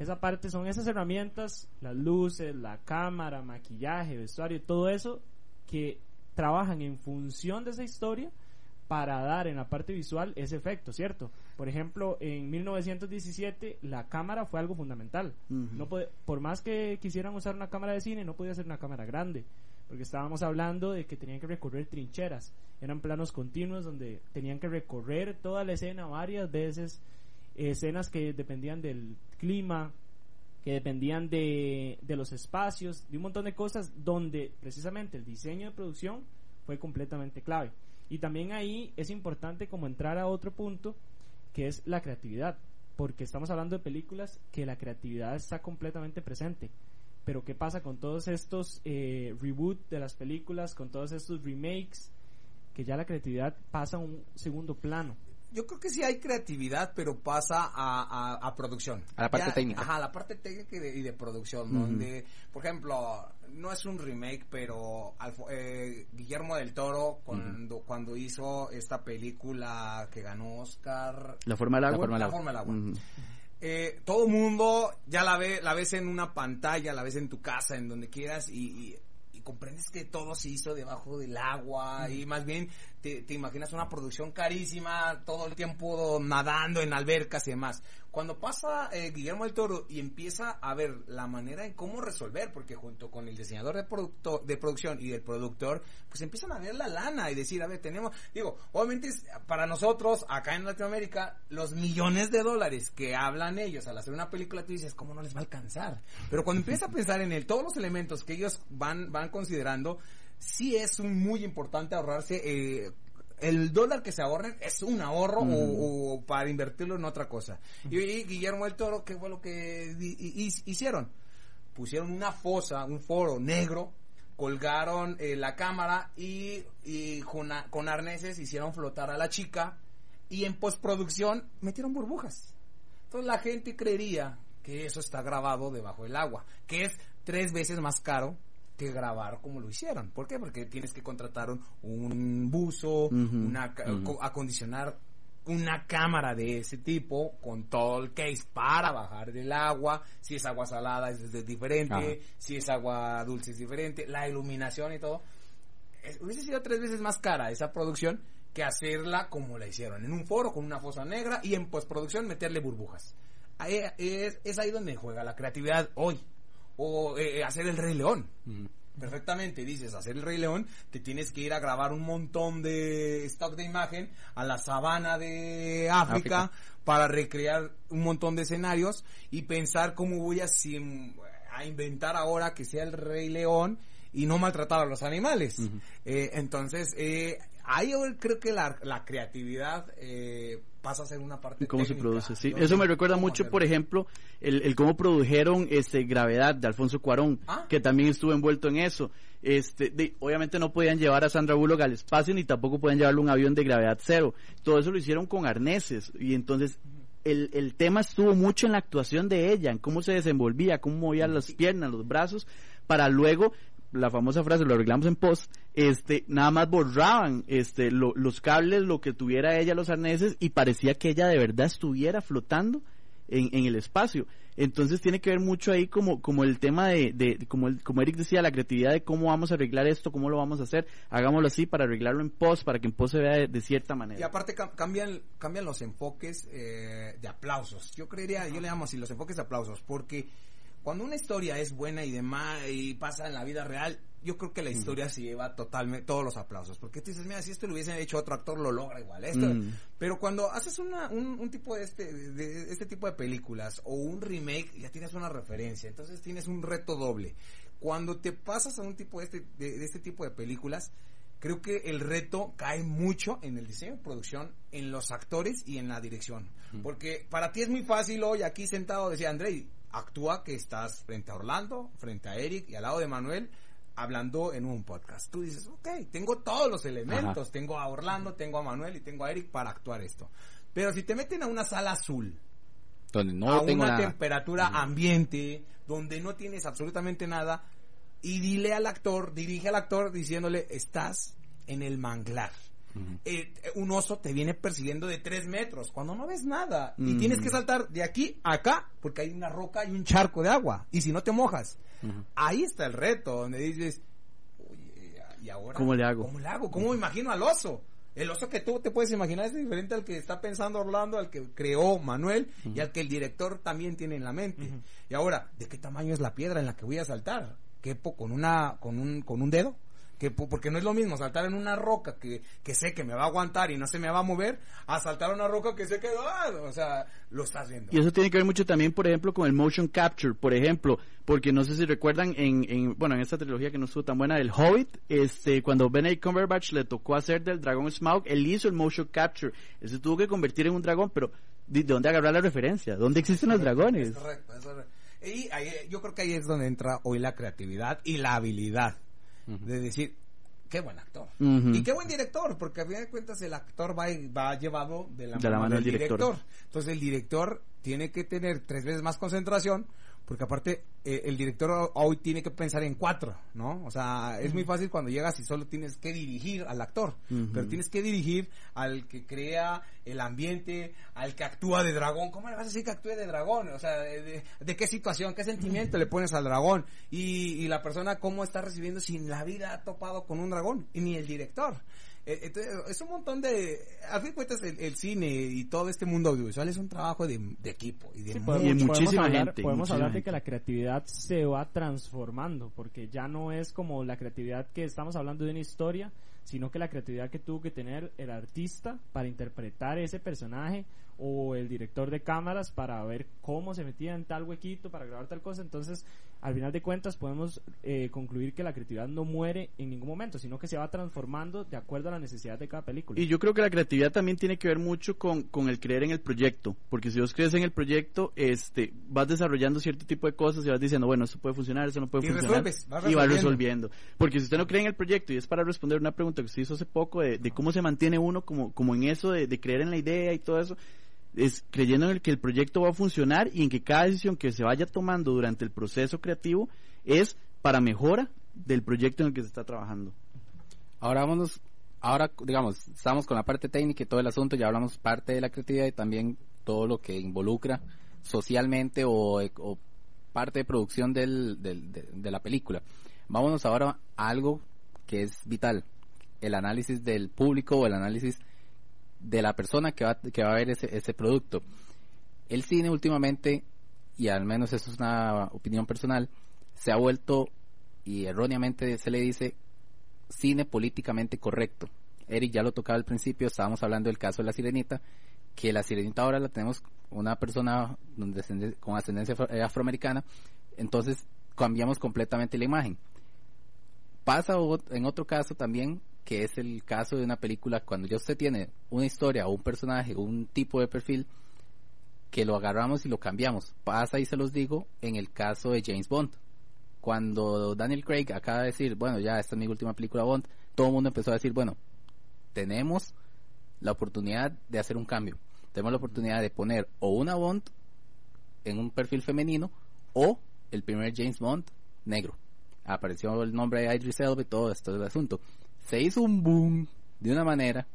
esa parte son esas herramientas, las luces, la cámara, maquillaje, vestuario, todo eso que trabajan en función de esa historia para dar en la parte visual ese efecto, ¿cierto? Por ejemplo, en 1917 la cámara fue algo fundamental. No puede- por más que quisieran usar una cámara de cine, no podía ser una cámara grande, porque estábamos hablando de que tenían que recorrer trincheras. Eran planos continuos donde tenían que recorrer toda la escena varias veces, escenas que dependían del clima, que dependían de, de los espacios, de un montón de cosas donde precisamente el diseño de producción fue completamente clave. Y también ahí es importante como entrar a otro punto que es la creatividad, porque estamos hablando de películas que la creatividad está completamente presente. Pero ¿qué pasa con todos estos eh, reboot de las películas, con todos estos remakes, que ya la creatividad pasa a un segundo plano? Yo creo que sí hay creatividad, pero pasa a, a, a producción. A la parte Ya- técnica. Ajá, a la parte técnica y de, y de producción, donde, por ejemplo, no es un remake, pero Alfo- eh, Guillermo del Toro, cuando, cuando hizo esta película que ganó Oscar, La forma del La agua. forma del La forma del agua. Ujú. eh, todo mundo ya la ve, la ves en una pantalla, la ves en tu casa, en donde quieras y- y comprendes que todo se hizo debajo del agua y más bien te, imaginas una producción carísima, todo el tiempo nadando en albercas y demás. Cuando pasa eh, Guillermo del Toro y empieza a ver la manera en cómo resolver, porque junto con el diseñador de, producto, de producción y del productor, pues empiezan a ver la lana y decir, a ver, tenemos, digo, obviamente para nosotros, acá en Latinoamérica, los millones de dólares que hablan ellos al hacer una película, tú dices, ¿cómo no les va a alcanzar? Pero cuando empiezas a pensar en el, todos los elementos que ellos van, van considerando, sí es un muy importante ahorrarse, eh, el dólar que se ahorren es un ahorro o, o para invertirlo en otra cosa. Y, y Guillermo del Toro, ¿qué fue lo que di- hi- hi- hicieron? Pusieron una fosa, un foro negro colgaron eh, la cámara y, y con, a- con arneses hicieron flotar a la chica y en postproducción metieron burbujas. Entonces la gente creería que eso está grabado debajo del agua, que es tres veces más caro que grabar como lo hicieron. ¿Por qué? Porque tienes que contratar un, buzo, Ujú, una, ca- ujú. co- acondicionar una cámara de ese tipo con todo el case para bajar del agua. Si es agua salada es, es diferente, Ajá. si es agua dulce es diferente, la iluminación y todo. Es- hubiese sido tres veces más cara esa producción que hacerla como la hicieron, en un foro con una fosa negra y en postproducción meterle burbujas. Ahí es, es ahí donde juega la creatividad hoy. O eh, hacer el Rey León. Perfectamente, dices, hacer el Rey León, te tienes que ir a grabar un montón de stock de imagen a la sabana de África, África. para recrear un montón de escenarios y pensar cómo voy a, sim- a inventar ahora que sea el Rey León y no maltratar a los animales. Eh, entonces, eh, ahí creo que la, la creatividad eh, pasa a ser una parte cómo se técnica. produce, sí. Eso me recuerda mucho, hacerlo. por ejemplo, el, el cómo produjeron este Gravedad de Alfonso Cuarón, Ah. que también estuvo envuelto en eso. Este, de- obviamente no podían llevar a Sandra Bullock al espacio ni tampoco podían llevarle un avión de gravedad cero. Todo eso lo hicieron con arneses y entonces el, el tema estuvo mucho en la actuación de ella, en cómo se desenvolvía, cómo movía las piernas, los brazos, para luego la famosa frase, lo arreglamos en post, este, nada más borraban, este, lo- los cables, lo que tuviera ella, los arneses, y parecía que ella de verdad estuviera flotando en, en el espacio. Entonces tiene que ver mucho ahí como, como el tema de, de como, como Eric decía, la creatividad de cómo vamos a arreglar esto, cómo lo vamos a hacer, hagámoslo así para arreglarlo en post, para que en post se vea de, de cierta Y manera. aparte cam- cambian, cambian los enfoques eh, de aplausos. Yo creería, yo le llamo así los enfoques de aplausos, porque cuando una historia es buena y demás y pasa en la vida real, yo creo que la historia se lleva totalmente todos los aplausos. Porque tú dices, mira, si esto lo hubiese hecho otro actor, lo logra igual. Esto. Pero cuando haces una, un, un tipo de este, de este tipo de películas o un remake, ya tienes una referencia. Entonces tienes un reto doble. Cuando te pasas a un tipo de este, de, de este tipo de películas, creo que el reto cae mucho en el diseño de producción, en los actores y en la dirección. Porque para ti es muy fácil hoy aquí sentado decir, Andrei, actúa que estás frente a Orlando, frente a Eric y al lado de Manuel hablando en un podcast. Tú dices, ok, tengo todos los elementos, tengo a Orlando, tengo a Manuel y tengo a Eric para actuar esto. Pero si te meten a una sala azul, Donde no a tengo una nada. temperatura ambiente, donde no tienes absolutamente nada, y dile al actor, dirige al actor diciéndole, estás en el manglar. Eh, un oso te viene persiguiendo de tres metros cuando no ves nada. Y tienes que saltar de aquí a acá porque hay una roca y un charco de agua y si no te mojas. Ahí está el reto donde dices oye y ahora ¿Cómo le hago? cómo le hago cómo me imagino al oso el oso que tú te puedes imaginar es diferente al que está pensando Orlando al que creó Manuel y al que el director también tiene en la mente. Y ahora de qué tamaño es la piedra en la que voy a saltar quepo con una con un con un dedo que po- porque no es lo mismo saltar en una roca que, que sé que me va a aguantar y no se me va a mover a saltar a una roca que sé que ah, o sea lo estás viendo Y eso tiene que ver mucho también, por ejemplo, con el motion capture, por ejemplo, porque no sé si recuerdan en, en bueno, en esta trilogía que no estuvo tan buena, el Hobbit, este, cuando Benedict Cumberbatch le tocó hacer del dragón Smaug, él hizo el motion capture, él se tuvo que convertir en un dragón, pero ¿de de dónde agarrar la referencia? ¿Dónde existen los dragones? Es correcto, es correcto. Y ahí, yo creo que ahí es donde entra hoy la creatividad y la habilidad de decir, qué buen actor. Y qué buen director, porque a fin de cuentas el actor va, va llevado de la, De la mano del del director. Entonces el director tiene que tener tres veces más concentración, porque aparte eh, el director hoy tiene que pensar en cuatro, ¿no? O sea, es muy fácil cuando llegas y solo tienes que dirigir al actor, pero tienes que dirigir al que crea el ambiente, al que actúa de dragón. ¿Cómo le vas a decir que actúe de dragón? O sea, de, qué situación, qué sentimiento le pones al dragón y, y la persona cómo está recibiendo si en la vida ha topado con un dragón y ni el director. Eh, Entonces, es un montón de... A fin de cuentas, el, el cine y todo este mundo audiovisual es un trabajo de, de equipo y de Sí, podemos, Y muchísima hablar, gente, podemos muchísima hablar de que la creatividad se va transformando, porque ya no es como la creatividad que estamos hablando de una historia, sino que la creatividad que tuvo que tener el artista para interpretar ese personaje o el director de cámaras para ver cómo se metía en tal huequito para grabar tal cosa. Entonces, al final de cuentas podemos eh, concluir que la creatividad no muere en ningún momento, sino que se va transformando de acuerdo a la necesidad de cada película. Y yo creo que la creatividad también tiene que ver mucho con, con el creer en el proyecto, porque si vos crees en el proyecto, este, vas desarrollando cierto tipo de cosas y vas diciendo, bueno, esto puede funcionar, esto no puede Y funcionar. resuelves, vas y vas resolviendo. resolviendo. Porque si usted no cree en el proyecto, y es para responder una pregunta que usted hizo hace poco, de, de cómo se mantiene uno como, como en eso, de, de creer en la idea y todo eso, es creyendo en el que el proyecto va a funcionar y en que cada decisión que se vaya tomando durante el proceso creativo es para mejora del proyecto en el que se está trabajando. Ahora vámonos, ahora digamos, estamos con la parte técnica y todo el asunto, ya hablamos parte de la creatividad y también todo lo que involucra socialmente o, parte de producción del, del- de, de la película. Vámonos ahora a algo que es vital, el análisis del público o el análisis de la persona que va, que va a ver ese, ese producto. El cine últimamente, y al menos eso es una opinión personal, se ha vuelto, y erróneamente se le dice, cine políticamente correcto. Eric ya lo tocaba al principio, estábamos hablando del caso de la sirenita, que la sirenita ahora la tenemos una persona con ascendencia eh, afroamericana, entonces cambiamos completamente la imagen. Pasa en otro caso también, que es el caso de una película, cuando ya usted tiene una historia o un personaje o un tipo de perfil, que lo agarramos y lo cambiamos. Pasa y se los digo en el caso de James Bond cuando Daniel Craig acaba de decir, bueno, ya esta es mi última película Bond, todo el mundo empezó a decir, bueno, tenemos la oportunidad de hacer un cambio. Tenemos la oportunidad de poner o una Bond en un perfil femenino o el primer James Bond negro. Apareció el nombre de Idris Elba y todo esto del asunto. Se hizo un boom de una manera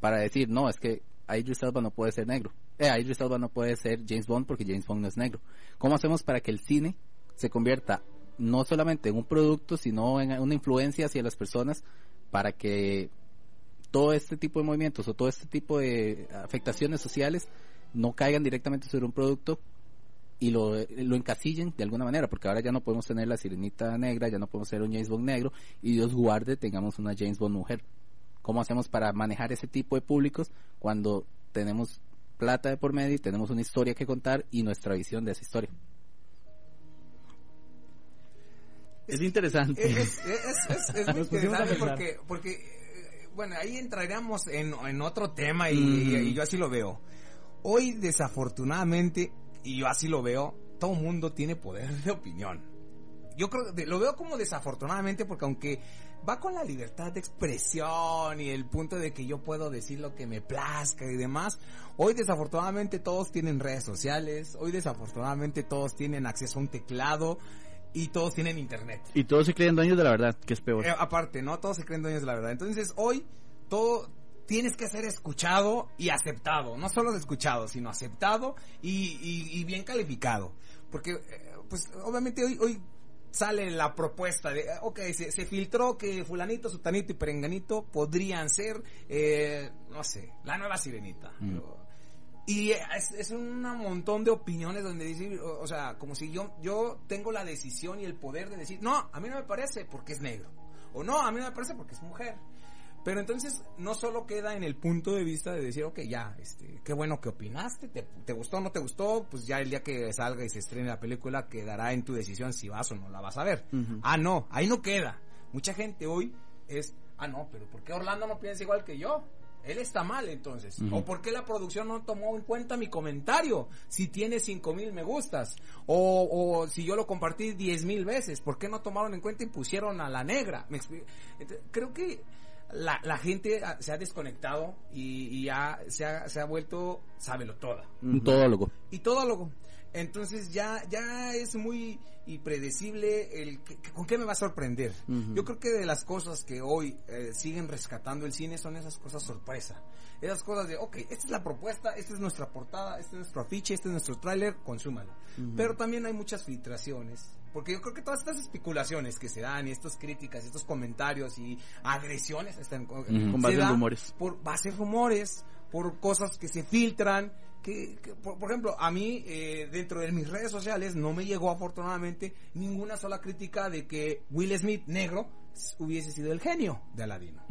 para decir, no, es que Idris Elba no puede ser negro. Eh, Idris Elba no puede ser James Bond porque James Bond no es negro. ¿Cómo hacemos para que el cine se convierta no solamente en un producto, sino en una influencia hacia las personas para que todo este tipo de movimientos o todo este tipo de afectaciones sociales no caigan directamente sobre un producto y lo, lo encasillen de alguna manera, porque ahora ya no podemos tener la sirenita negra, ya no podemos tener un James Bond negro y Dios guarde tengamos una James Bond mujer. ¿Cómo hacemos para manejar ese tipo de públicos cuando tenemos plata de por medio y tenemos una historia que contar y nuestra visión de esa historia? Es interesante. Es, es, es, es- es muy interesante porque, porque, eh, bueno, ahí entraríamos en, en otro tema y, Ujú. y yo así lo veo. Hoy, desafortunadamente, y yo así lo veo, todo mundo tiene poder de opinión. Yo creo que lo veo como desafortunadamente porque aunque va con la libertad de expresión y el punto de que yo puedo decir lo que me plazca y demás, hoy desafortunadamente todos tienen redes sociales, hoy desafortunadamente todos tienen acceso a un teclado y todos tienen internet. Y todos se creen dueños de la verdad, que es peor. Eh, aparte, ¿no? Todos se creen dueños de la verdad. Entonces, hoy, todo tienes que ser escuchado y aceptado. No solo escuchado, sino aceptado y, y- y bien calificado. Porque, eh, pues, obviamente hoy, hoy sale la propuesta de, eh, ok, se, se filtró que fulanito, sutanito y perenganito podrían ser, eh, no sé, la nueva sirenita. Mm. Y es, es un montón de opiniones donde decir, o, o sea, como si yo, yo tengo la decisión y el poder de decir, no, a mí no me parece porque es negro. O no, a mí no me parece porque es mujer. Pero entonces no solo queda en el punto de vista de decir, ok, ya, este, qué bueno que opinaste, te, te gustó o no te gustó, pues ya el día que salga y se estrene la película quedará en tu decisión si vas o no la vas a ver. Ah, no, ahí no queda. Mucha gente hoy es, ah, no, pero ¿por qué Orlando no piensa igual que yo? Él está mal entonces. ¿O por qué la producción no tomó en cuenta mi comentario? Si tiene cinco mil me gustas. O, o si yo lo compartí diez mil veces. ¿Por qué no tomaron en cuenta y pusieron a la negra? Me Entonces, creo que la, la gente se ha desconectado y, y ya se ha, se ha vuelto sábelo toda Un todólogo. y todólogo. Entonces ya, ya es muy impredecible el que- que- con qué me va a sorprender. Yo creo que de las cosas que hoy eh, siguen rescatando el cine son esas cosas sorpresa. Esas cosas de, ok, esta es la propuesta, esta es nuestra portada, este es nuestro afiche, este es nuestro tráiler, consúmalo. Pero también hay muchas filtraciones. Porque yo creo que todas estas especulaciones que se dan y estas críticas, estos comentarios y agresiones están, Ujú. Con se base en rumores. por base rumores, por cosas que se filtran. Que, que, por, por ejemplo, a mí, eh, dentro de mis redes sociales, no me llegó afortunadamente ninguna sola crítica de que Will Smith, negro, hubiese sido el genio de Aladino.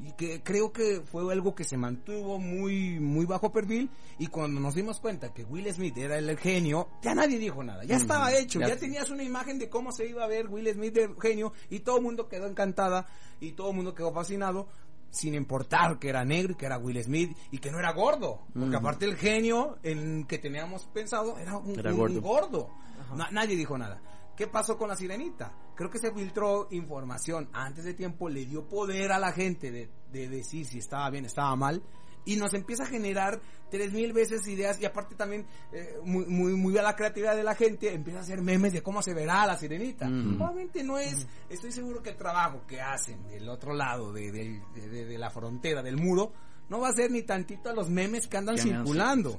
Y que creo que fue algo que se mantuvo muy, muy bajo perfil. Y cuando nos dimos cuenta que Will Smith era el genio, ya nadie dijo nada. Ya estaba hecho. Ya- Ya tenías una imagen de cómo se iba a ver Will Smith de genio. Y todo el mundo quedó encantada. Y todo el mundo quedó fascinado. Sin importar que era negro y que era Will Smith y que no era gordo. Porque aparte el genio en que teníamos pensado era un, Era un- gordo. un gordo. Na- nadie dijo nada. ¿Qué pasó con la sirenita? Creo que se filtró información antes de tiempo, le dio poder a la gente de, de decir si estaba bien, estaba mal, y nos empieza a generar tres mil veces ideas, y aparte también, eh, muy, muy, muy a la creatividad de la gente, empieza a hacer memes de cómo se verá la sirenita. Ujú. Obviamente no es, estoy seguro que el trabajo que hacen del otro lado de, de- de- de- de la frontera, del muro, no va a ser ni tantito a los memes Que andan circulando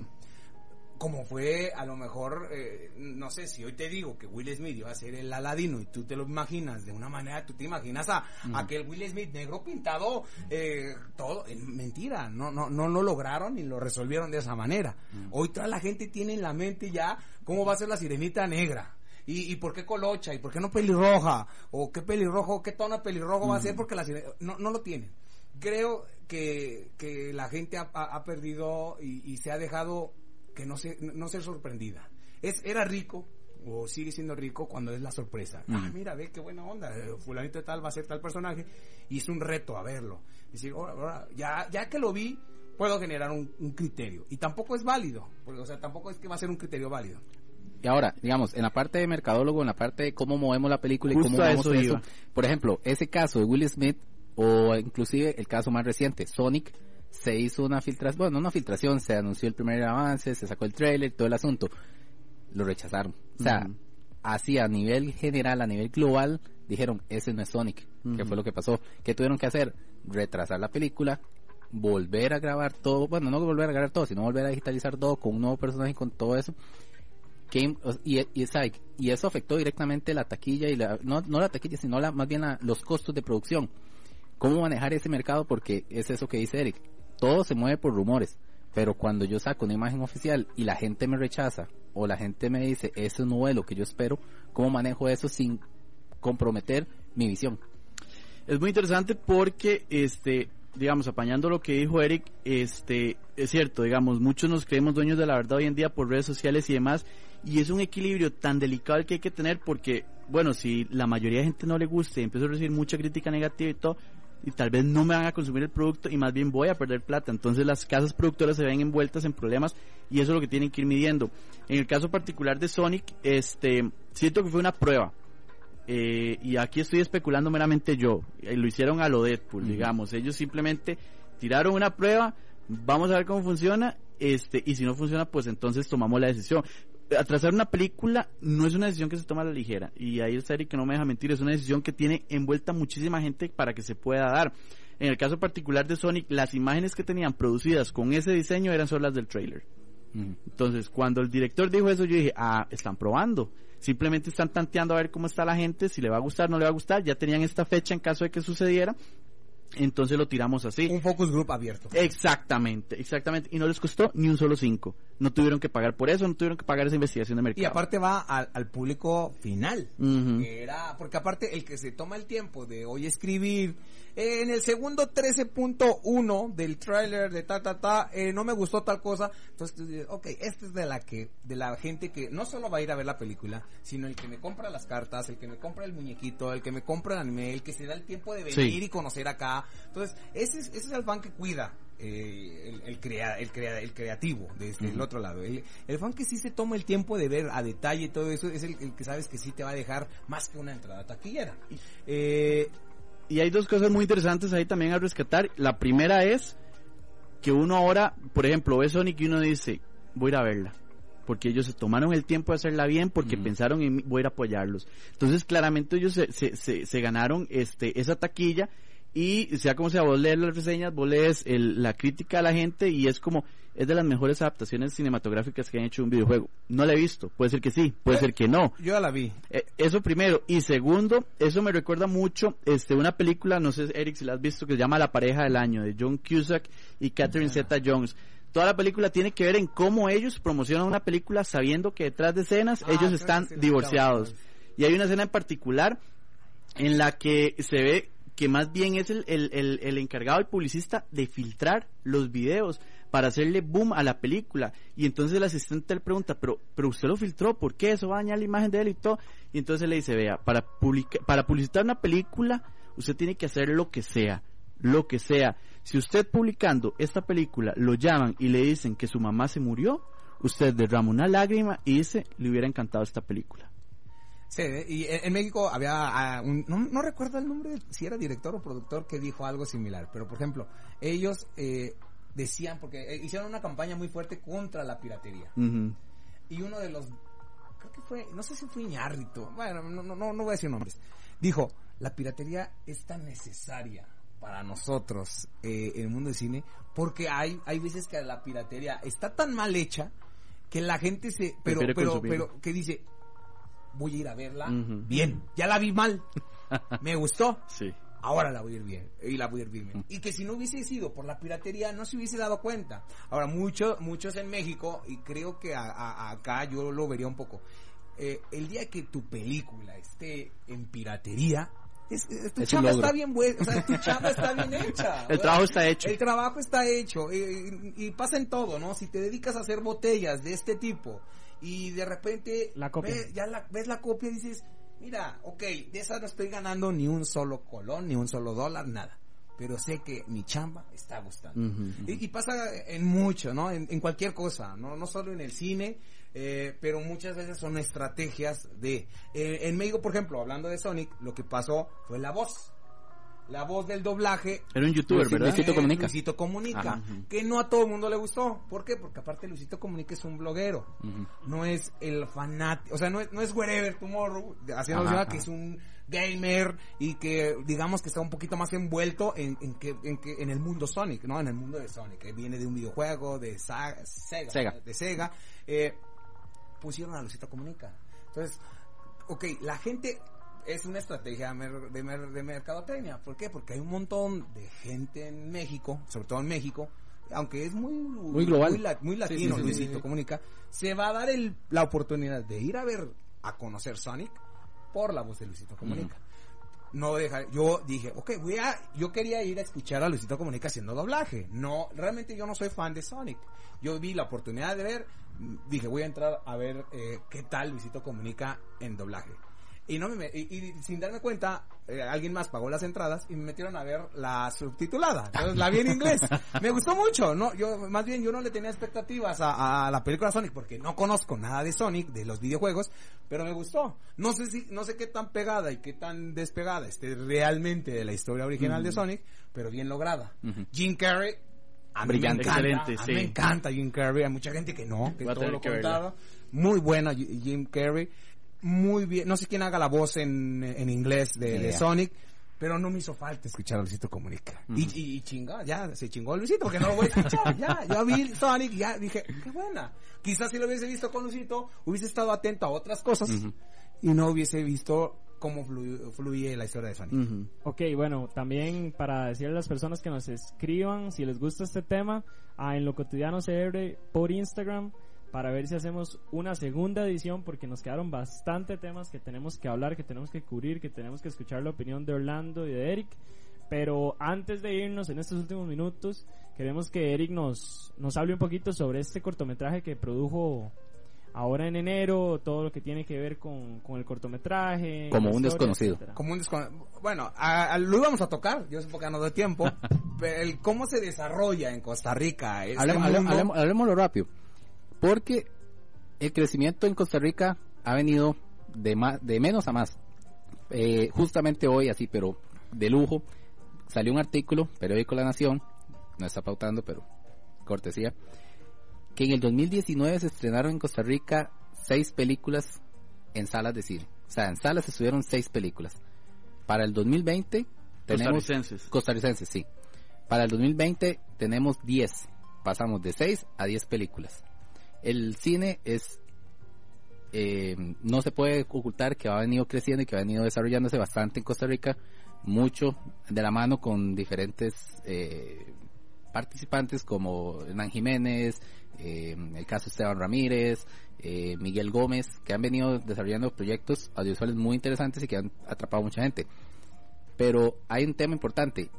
como fue a lo mejor, eh, no sé, si hoy te digo que Will Smith iba a ser el Aladino y tú te lo imaginas de una manera, tú te imaginas a aquel Will Smith negro pintado, eh, todo, eh, mentira, no, no, no lo lograron y lo resolvieron de esa manera. Hoy toda la gente tiene en la mente ya cómo va a ser la sirenita negra. ¿Y, y por qué colocha? ¿Y por qué no pelirroja? ¿O qué pelirrojo, qué tono de pelirrojo va a ser? Porque la sirena, no, no lo tienen. Creo que, que la gente ha, ha- ha perdido y, y se ha dejado que no, se, no ser sorprendida. Es, era rico, o sigue siendo rico cuando es la sorpresa. Ah, mira, ve qué buena onda, eh, fulanito de tal va a ser tal personaje, y es un reto a verlo. Decir, ahora, ahora, ya, ya que lo vi, puedo generar un, un criterio. Y tampoco es válido, porque, o sea, tampoco es que va a ser un criterio válido. Y ahora, digamos, en la parte de mercadólogo, en la parte de cómo movemos la película y cómo a movemos eso eso, por ejemplo, ese caso de Will Smith o inclusive el caso más reciente, Sonic, se hizo una filtración, bueno, no una filtración, se anunció el primer avance, se sacó el trailer, todo el asunto, lo rechazaron. O sea, así a nivel general, a nivel global, dijeron, ese no es Sonic. ¿Qué Ujú. fue lo que pasó? ¿Qué tuvieron que hacer? Retrasar la película, volver a grabar todo, bueno, no volver a grabar todo, sino volver a digitalizar todo con un nuevo personaje con todo eso. Que, y, y, y eso afectó directamente la taquilla y la, no, no la taquilla, sino la, más bien la- los costos de producción. ¿Cómo manejar ese mercado? Porque es eso que dice Eric. Todo se mueve por rumores. Pero cuando yo saco una imagen oficial y la gente me rechaza o la gente me dice, eso no es lo que yo espero, ¿cómo manejo eso sin comprometer mi visión? Es muy interesante porque, este, digamos, apañando lo que dijo Eric, este, es cierto, digamos, muchos nos creemos dueños de la verdad hoy en día por redes sociales y demás, y es un equilibrio tan delicado el que hay que tener porque, bueno, si la mayoría de gente no le gusta y empiezo a recibir mucha crítica negativa y todo, y tal vez no me van a consumir el producto y más bien voy a perder plata. Entonces las casas productoras se ven envueltas en problemas y eso es lo que tienen que ir midiendo. En el caso particular de Sonic, este, siento que fue una prueba. Eh, y aquí estoy especulando meramente yo. Eh, lo hicieron a lo Deadpool, digamos. Ellos simplemente tiraron una prueba, vamos a ver cómo funciona, este, y si no funciona, pues entonces tomamos la decisión. Atrasar una película no es una decisión que se toma a la ligera. Y ahí está Eric que no me deja mentir, es una decisión que tiene envuelta muchísima gente para que se pueda dar. En el caso particular de Sonic, las imágenes que tenían producidas con ese diseño eran solo las del trailer. Entonces, cuando el director dijo eso, yo dije, ah, están probando. Simplemente están tanteando a ver cómo está la gente, si le va a gustar, no le va a gustar. Ya tenían esta fecha en caso de que sucediera. Entonces lo tiramos así. Un focus group abierto. Exactamente, exactamente. Y no les costó ni un solo cinco. No tuvieron que pagar por eso, no tuvieron que pagar esa investigación de mercado. Y aparte va al, al público final. Que Era, porque aparte el que se toma el tiempo de hoy escribir, eh, en el segundo 13.1 del tráiler de ta ta ta, eh, no me gustó tal cosa, entonces ok, esta es de la que, de la gente que no solo va a ir a ver la película, sino el que me compra las cartas, el que me compra el muñequito, el que me compra el anime, el que se da el tiempo de venir Sí. y conocer acá. Entonces, ese es, ese es el fan que cuida. eh, el, el, crea, el, crea, el creativo desde el otro lado. El, el fan que sí se toma el tiempo de ver a detalle todo eso es el, el que sabes que sí te va a dejar más que una entrada taquillera. Eh, Y hay dos cosas muy interesantes ahí también a rescatar. La primera es que uno ahora, por ejemplo, ve Sonic y uno dice, voy a ir a verla. Porque ellos se tomaron el tiempo de hacerla bien, porque pensaron en voy a ir a apoyarlos. Entonces, claramente ellos se, se, se, se ganaron este esa taquilla y sea como sea, vos lees las reseñas, vos lees el- la crítica a la gente y es como, es de las mejores adaptaciones cinematográficas que han hecho un videojuego. No la he visto, puede ser que sí, puede ser que no. yo ya la vi. Eh, eso primero. Y segundo, eso me recuerda mucho este una película, no sé, Eric, si la has visto, que se llama La pareja del año, de John Cusack y Catherine Zeta-Jones. Toda la película tiene que ver en cómo ellos promocionan una película sabiendo que detrás de escenas Ah, ellos están divorciados. Y hay una escena en particular en la que se ve que más bien es el, el, el, encargado, el publicista, de filtrar los videos para hacerle boom a la película. Y entonces el asistente le pregunta, pero, pero usted lo filtró, ¿por qué? Eso va a dañar la imagen de él y todo. Y entonces le dice, vea, para, publica- para publicitar una película, usted tiene que hacer lo que sea, lo que sea. Si usted publicando esta película lo llaman y le dicen que su mamá se murió, usted derrama una lágrima y dice, le hubiera encantado esta película. Sí, y en, México había ah, un, no, no recuerdo el nombre, si era director o productor que dijo algo similar, pero por ejemplo, ellos eh, decían, porque eh, hicieron una campaña muy fuerte contra la piratería. Y uno de los, creo que fue, no sé si fue Iñárritu, bueno, no, no, no, voy a decir nombres, dijo, la piratería es tan necesaria para nosotros eh, en el mundo del cine, porque hay, hay veces que la piratería está tan mal hecha que la gente se, pero, pero, consumir. pero, que dice, voy a ir a verla Ujú. bien, ya la vi mal, me gustó, Sí. ahora la voy a ir bien y la voy a ir bien y que si no hubiese sido por la piratería no se hubiese dado cuenta ahora muchos muchos en México y creo que a- a- acá yo lo vería un poco eh, el día que tu película esté en piratería es, es- tu Es chamba está bien o sea, tu chamba está bien hecha. El trabajo está hecho. El trabajo está hecho eh, y, pasa en todo, ¿no? Si te dedicas a hacer botellas de este tipo y de repente La copia. ves, ya la, ves la copia y dices, mira, ok, de esa no estoy ganando ni un solo colón, ni un solo dólar, nada. Pero sé que mi chamba está gustando. Y, y pasa en mucho, ¿no? En, en cualquier cosa, ¿no? No solo en el cine, eh, pero muchas veces son estrategias de... eh, en México, por ejemplo, hablando de Sonic, lo que pasó fue la voz. La voz del doblaje Era un youtuber, Luisito- ¿verdad? Luisito Comunica. Luisito Comunica. Ajá. Que no a todo el mundo le gustó. ¿Por qué? Porque aparte Luisito Comunica es un bloguero. No es el fanático. O sea, no es, no es Wherever Tomorrow. Haciendo Ajá, ajá. que es un gamer y que digamos que está un poquito más envuelto en, en que, en que en el mundo Sonic, ¿no? En el mundo de Sonic. Que viene de un videojuego de Sa- Sega. Sega. De Sega. Eh, pusieron a Luisito Comunica. Entonces, ok, la gente es una estrategia de, mer- de mercadotecnia. ¿Por qué? Porque hay un montón de gente en México, sobre todo en México, aunque es muy, muy global. muy latino, sí, sí, Luisito sí. Comunica, se va a dar el- la oportunidad de ir a ver, a conocer Sonic por la voz de Luisito Comunica. No deja, yo dije, ok, voy a, yo quería ir a escuchar a Luisito Comunica haciendo doblaje. No, realmente yo no soy fan de Sonic. Yo vi la oportunidad de ver, mm, dije, voy a entrar a ver eh, qué tal Luisito Comunica en doblaje. Y no me, y, y sin darme cuenta, eh, alguien más pagó las entradas y me metieron a ver la subtitulada. Entonces la vi en inglés. Me gustó mucho, no, yo, más bien yo no le tenía expectativas a, a la película Sonic porque no conozco nada de Sonic, de los videojuegos, pero me gustó. No sé si, no sé qué tan pegada y qué tan despegada esté realmente de la historia original de Sonic, pero bien lograda. Ujú. Jim Carrey, a mí Brillante. me encanta, Excelente, a sí. mí me encanta Jim Carrey, hay mucha gente que no, que Voy todo lo que contrario. Muy buena Ji- Jim Carrey, muy bien, no sé quién haga la voz en, en inglés de, Ni de. Sonic, pero no me hizo falta escuchar a Luisito Comunica. y, y, y chinga, ya, se chingó Luisito, porque no lo voy a escuchar, ya, ya vi Sonic, ya dije, qué buena. Quizás si lo hubiese visto con Luisito, hubiese estado atento a otras cosas, Ujú. y no hubiese visto cómo fluye, fluye la historia de Sonic. Ujú. Ok, bueno, también para decirle a las personas que nos escriban si les gusta este tema a en lo cotidiano CR por Instagram para ver si hacemos una segunda edición porque nos quedaron bastante temas que tenemos que hablar, que tenemos que cubrir, que tenemos que escuchar la opinión de Orlando y de Eric. Pero antes de irnos en estos últimos minutos, queremos que Eric nos, nos hable un poquito sobre este cortometraje que produjo ahora en enero, todo lo que tiene que ver con, con el cortometraje. Como un historia, desconocido. etcétera. como un descon- bueno a- a- lo íbamos a tocar yo supongo que no de tiempo pero el cómo se desarrolla en Costa Rica este Hablemos, hablemos- mundo- hablemos- hablemoslo rápido. Porque el crecimiento en Costa Rica ha venido de, más, de menos a más. Eh, justamente hoy, así, pero de lujo, salió un artículo, periódico La Nación, no está pautando, pero cortesía, que en el 2019 se estrenaron en Costa Rica seis películas en salas de cine. O sea, en salas se estuvieron seis películas. Para el 2020 tenemos Costarricenses. costarricenses, sí. Para el 2020 tenemos 10. Pasamos de 6 a 10 películas. El cine es... eh, no se puede ocultar que ha venido creciendo y que ha venido desarrollándose bastante en Costa Rica. Mucho de la mano con diferentes eh, participantes como Hernán Jiménez, eh, el caso Esteban Ramírez, eh, Miguel Gómez, que han venido desarrollando proyectos audiovisuales muy interesantes y que han atrapado mucha gente. Pero hay un tema importante.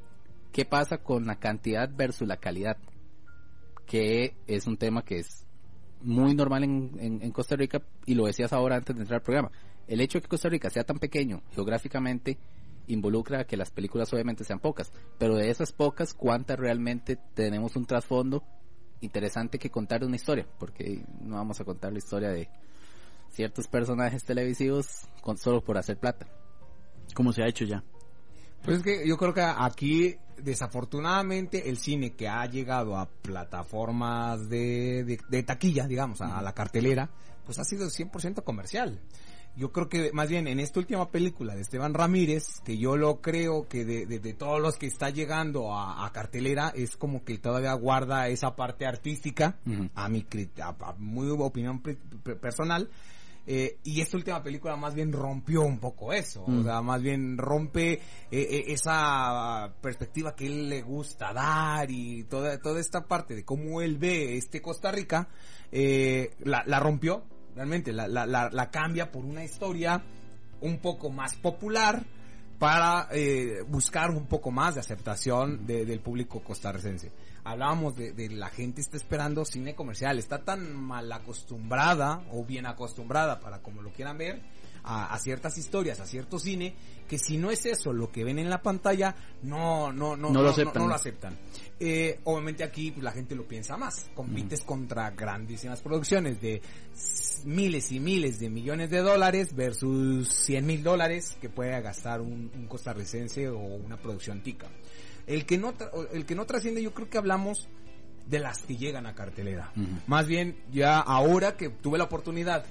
¿Qué pasa con la cantidad versus la calidad? Que es un tema que es muy normal en, en, Costa Rica y lo decías ahora antes de entrar al programa. El hecho de que Costa Rica sea tan pequeño geográficamente involucra que las películas obviamente sean pocas, pero de esas pocas, ¿cuántas realmente tenemos un trasfondo interesante que contar una historia? Porque no vamos a contar la historia de ciertos personajes televisivos con, solo por hacer plata. Como se ha hecho ya. Pues es que yo creo que aquí, desafortunadamente, el cine que ha llegado a plataformas de, de, de taquilla, digamos, a, a, la cartelera, pues ha sido 100% comercial. Yo creo que más bien en esta última película de Esteban Ramírez, que yo lo creo que de, de, de todos los que está llegando a, a, cartelera, es como que todavía guarda esa parte artística, uh -huh. a mi a, a muy opinión personal, eh, y esta última película más bien rompió un poco eso, mm. o sea, más bien rompe eh, eh, esa perspectiva que él le gusta dar y toda, toda esta parte de cómo él ve este Costa Rica, eh, la, la, rompió, realmente, la, la, la, cambia por una historia un poco más popular para eh, buscar un poco más de aceptación de, del público costarricense hablábamos de, de, la gente está esperando cine comercial, está tan mal acostumbrada o bien acostumbrada para como lo quieran ver a, a, ciertas historias, a cierto cine, que si no es eso lo que ven en la pantalla, no, no, no, no, lo, aceptan. no, no lo aceptan. Eh, obviamente aquí pues, la gente lo piensa más, compites mm. contra grandísimas producciones de miles y miles de millones de dólares versus 100 mil dólares que puede gastar un, un costarricense o una producción tica. El que no, el que no trasciende, yo creo que hablamos de las que llegan a cartelera. Uh -huh. Más bien, ya ahora que tuve la oportunidad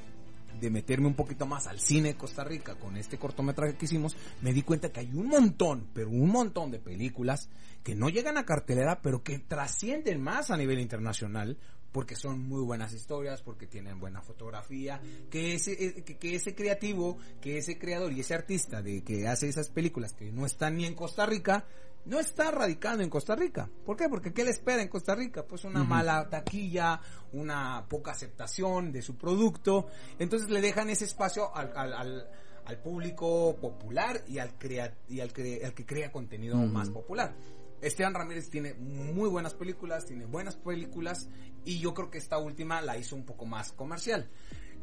de meterme un poquito más al cine de Costa Rica con este cortometraje que hicimos, me di cuenta que hay un montón, pero un montón de películas que no llegan a cartelera, pero que trascienden más a nivel internacional porque son muy buenas historias, porque tienen buena fotografía, que ese, que, que, ese creativo, que ese creador y ese artista de que hace esas películas que no están ni en Costa Rica, no está radicando en Costa Rica. ¿Por qué? Porque ¿qué le espera en Costa Rica? Pues una uh -huh. mala taquilla, una poca aceptación de su producto. Entonces le dejan ese espacio al, al, al, al público popular y al, crea, y al, cre, al que crea contenido uh -huh. más popular. Esteban Ramírez tiene muy buenas películas, tiene buenas películas y yo creo que esta última la hizo un poco más comercial.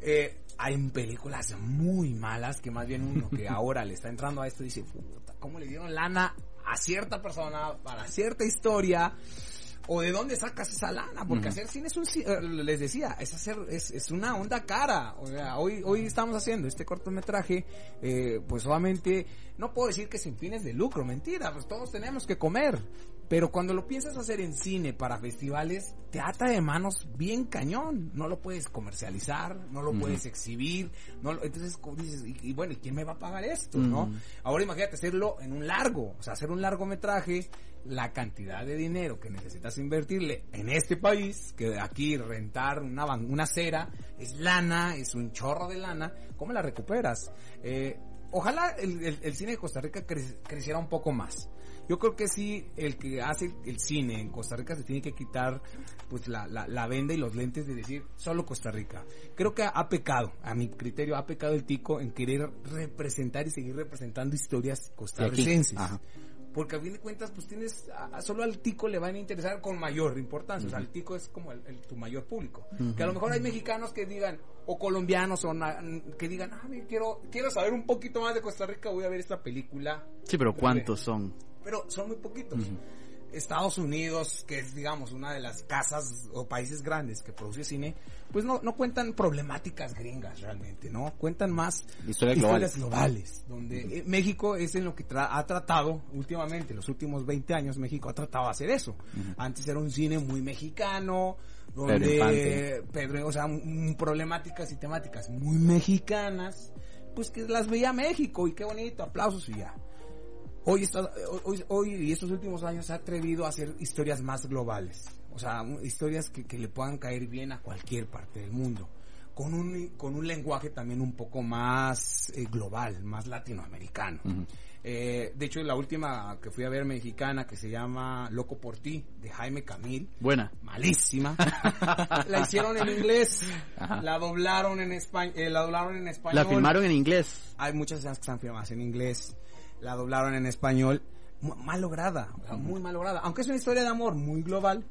Eh, hay películas muy malas que más bien uno que ahora le está entrando a esto dice, ¿cómo le dieron lana a cierta persona para cierta historia? o de dónde sacas esa lana, porque uh -huh. hacer cine es un, eh, les decía, es hacer, es, es una onda cara, o sea, hoy, hoy estamos haciendo este cortometraje, eh, pues obviamente, no puedo decir que sin fines de lucro, mentira, pues todos tenemos que comer, pero cuando lo piensas hacer en cine para festivales, te ata de manos bien cañón, no lo puedes comercializar, no lo uh -huh. puedes exhibir, no lo, entonces dices, y, y, bueno, ¿y quién me va a pagar esto, uh -huh. no? Ahora imagínate hacerlo en un largo, o sea, hacer un largometraje, la cantidad de dinero que necesitas invertirle en este país, que aquí rentar una, una acera es lana, es un chorro de lana, ¿cómo la recuperas? Eh, ojalá el, el, el, cine de Costa Rica cre creciera un poco más. Yo creo que sí, el que hace el cine en Costa Rica se tiene que quitar pues la, la, la venda y los lentes de decir solo Costa Rica. Creo que ha pecado, a mi criterio, ha pecado el tico en querer representar y seguir representando historias costarricenses porque a fin de cuentas pues tienes a, a solo al tico le van a interesar con mayor importancia, uh -huh. o sea, el tico es como el, el, tu mayor público. Uh -huh. Que a lo mejor hay mexicanos que digan o colombianos o na, que digan, "Ah, quiero quiero saber un poquito más de Costa Rica, voy a ver esta película." Sí, pero ¿cuántos son? Pero son muy poquitos. Uh -huh. Estados Unidos, que es digamos una de las casas o países grandes que produce cine, pues no, no cuentan problemáticas gringas realmente, ¿no? Cuentan más historias, historias globales. globales, donde -huh. México es en lo que tra ha tratado últimamente, los últimos 20 años México ha tratado de hacer eso. Uh -huh. Antes era un cine muy mexicano, donde Pedro, o sea, problemáticas y temáticas muy mexicanas, pues que las veía México y qué bonito, aplausos y ya hoy, está, hoy, hoy y estos últimos años se ha atrevido a hacer historias más globales. O sea, historias que, que le puedan caer bien a cualquier parte del mundo. Con un, con un lenguaje también un poco más eh, global, más latinoamericano. Uh -huh. Eh, de hecho, la última que fui a ver mexicana que se llama Loco por ti, de Jaime Camil, Buena. malísima. la hicieron en inglés, Ajá. la doblaron en español, la doblaron en español. La filmaron en inglés. Hay muchas escenas que están filmadas en inglés, la doblaron en español, mal lograda, o sea, muy mal lograda. Aunque es una historia de amor muy global,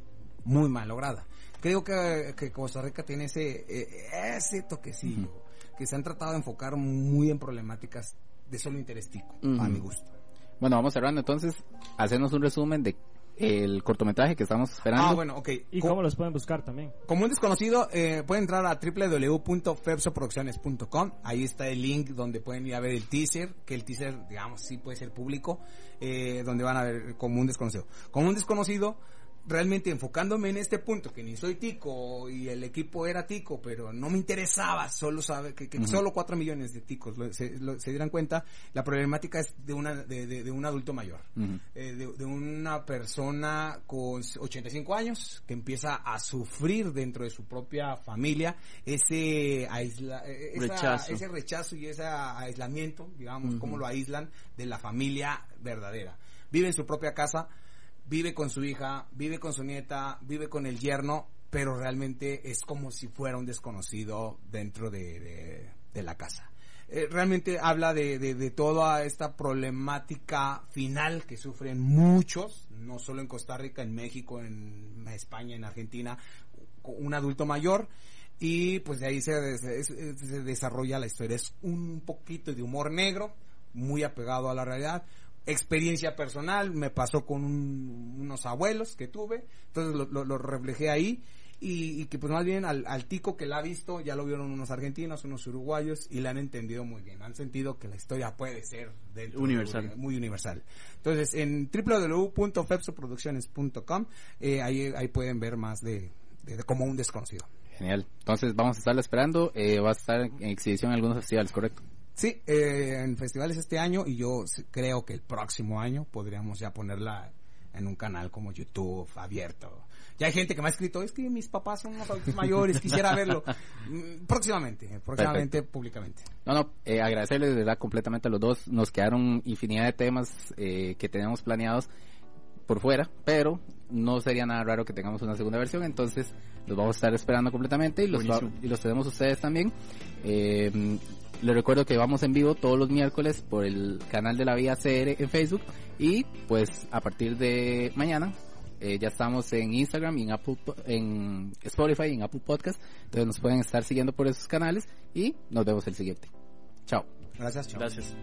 muy mal lograda. Creo que, que Costa Rica tiene ese, eh, ese toquecillo, que se han tratado de enfocar muy en problemáticas de solo interés tico, a mi gusto. Bueno, vamos cerrando entonces. Hacernos un resumen de el cortometraje que estamos esperando. Ah, bueno, ok. ¿Y Co- cómo los pueden buscar también? Como un desconocido, eh, pueden entrar a www.fepsoproducciones.com. Ahí está el link donde pueden ir a ver el teaser, que el teaser, digamos, sí puede ser público, eh, donde van a ver como un desconocido. Como un desconocido, realmente enfocándome en este punto, que ni soy tico y el equipo era tico, pero no me interesaba solo saber que, que solo 4 millones de ticos lo- se, lo- se dieran cuenta, la problemática es de, una, de, de- de un adulto mayor eh, de, de una persona con 85 años que empieza a sufrir dentro de su propia familia ese aisla- eh, esa- Rechazo. ese rechazo y ese aislamiento, digamos, cómo lo aíslan de la familia verdadera. Vive en su propia casa, vive con su hija, vive con su nieta, vive con el yerno, pero realmente es como si fuera un desconocido dentro de, de- la casa. Eh, realmente habla de, de, toda esta problemática final que sufren muchos, no solo en Costa Rica, en México, en España, en Argentina, un adulto mayor y pues de ahí se, se desarrolla la historia. Es un poquito de humor negro, muy apegado a la realidad. Experiencia personal, me pasó con un- unos abuelos que tuve, entonces lo, lo- lo reflejé ahí y, y que pues más bien al, al tico que la ha visto ya lo vieron unos argentinos, unos uruguayos y la han entendido muy bien, han sentido que la historia puede ser de- Universal. muy universal. Entonces en www.fepsoproducciones.com eh, ahí, ahí pueden ver más de, de- de como un desconocido. Genial. Entonces vamos a estarla esperando. Eh, va a estar en exhibición en algunos festivales, ¿correcto? Sí, eh, en festivales este año y yo creo que el próximo año podríamos ya ponerla en un canal como YouTube abierto. Ya hay gente que me ha escrito, es que mis papás son unos adultos mayores, quisiera verlo. Mm, Próximamente, eh, próximamente, públicamente. No, no, eh, agradecerles de verdad completamente a los dos. Nos quedaron infinidad de temas eh, que teníamos planeados por fuera, pero no sería nada raro que tengamos una segunda versión, entonces los vamos a estar esperando completamente y los, va- y los tenemos ustedes también. Eh, les recuerdo que vamos en vivo todos los miércoles por el canal de la Vía CR en Facebook y pues a partir de mañana eh, ya estamos en Instagram y en Apple, en Spotify y en Apple Podcast, entonces nos pueden estar siguiendo por esos canales y nos vemos el siguiente. Chao. Gracias, chao. Gracias.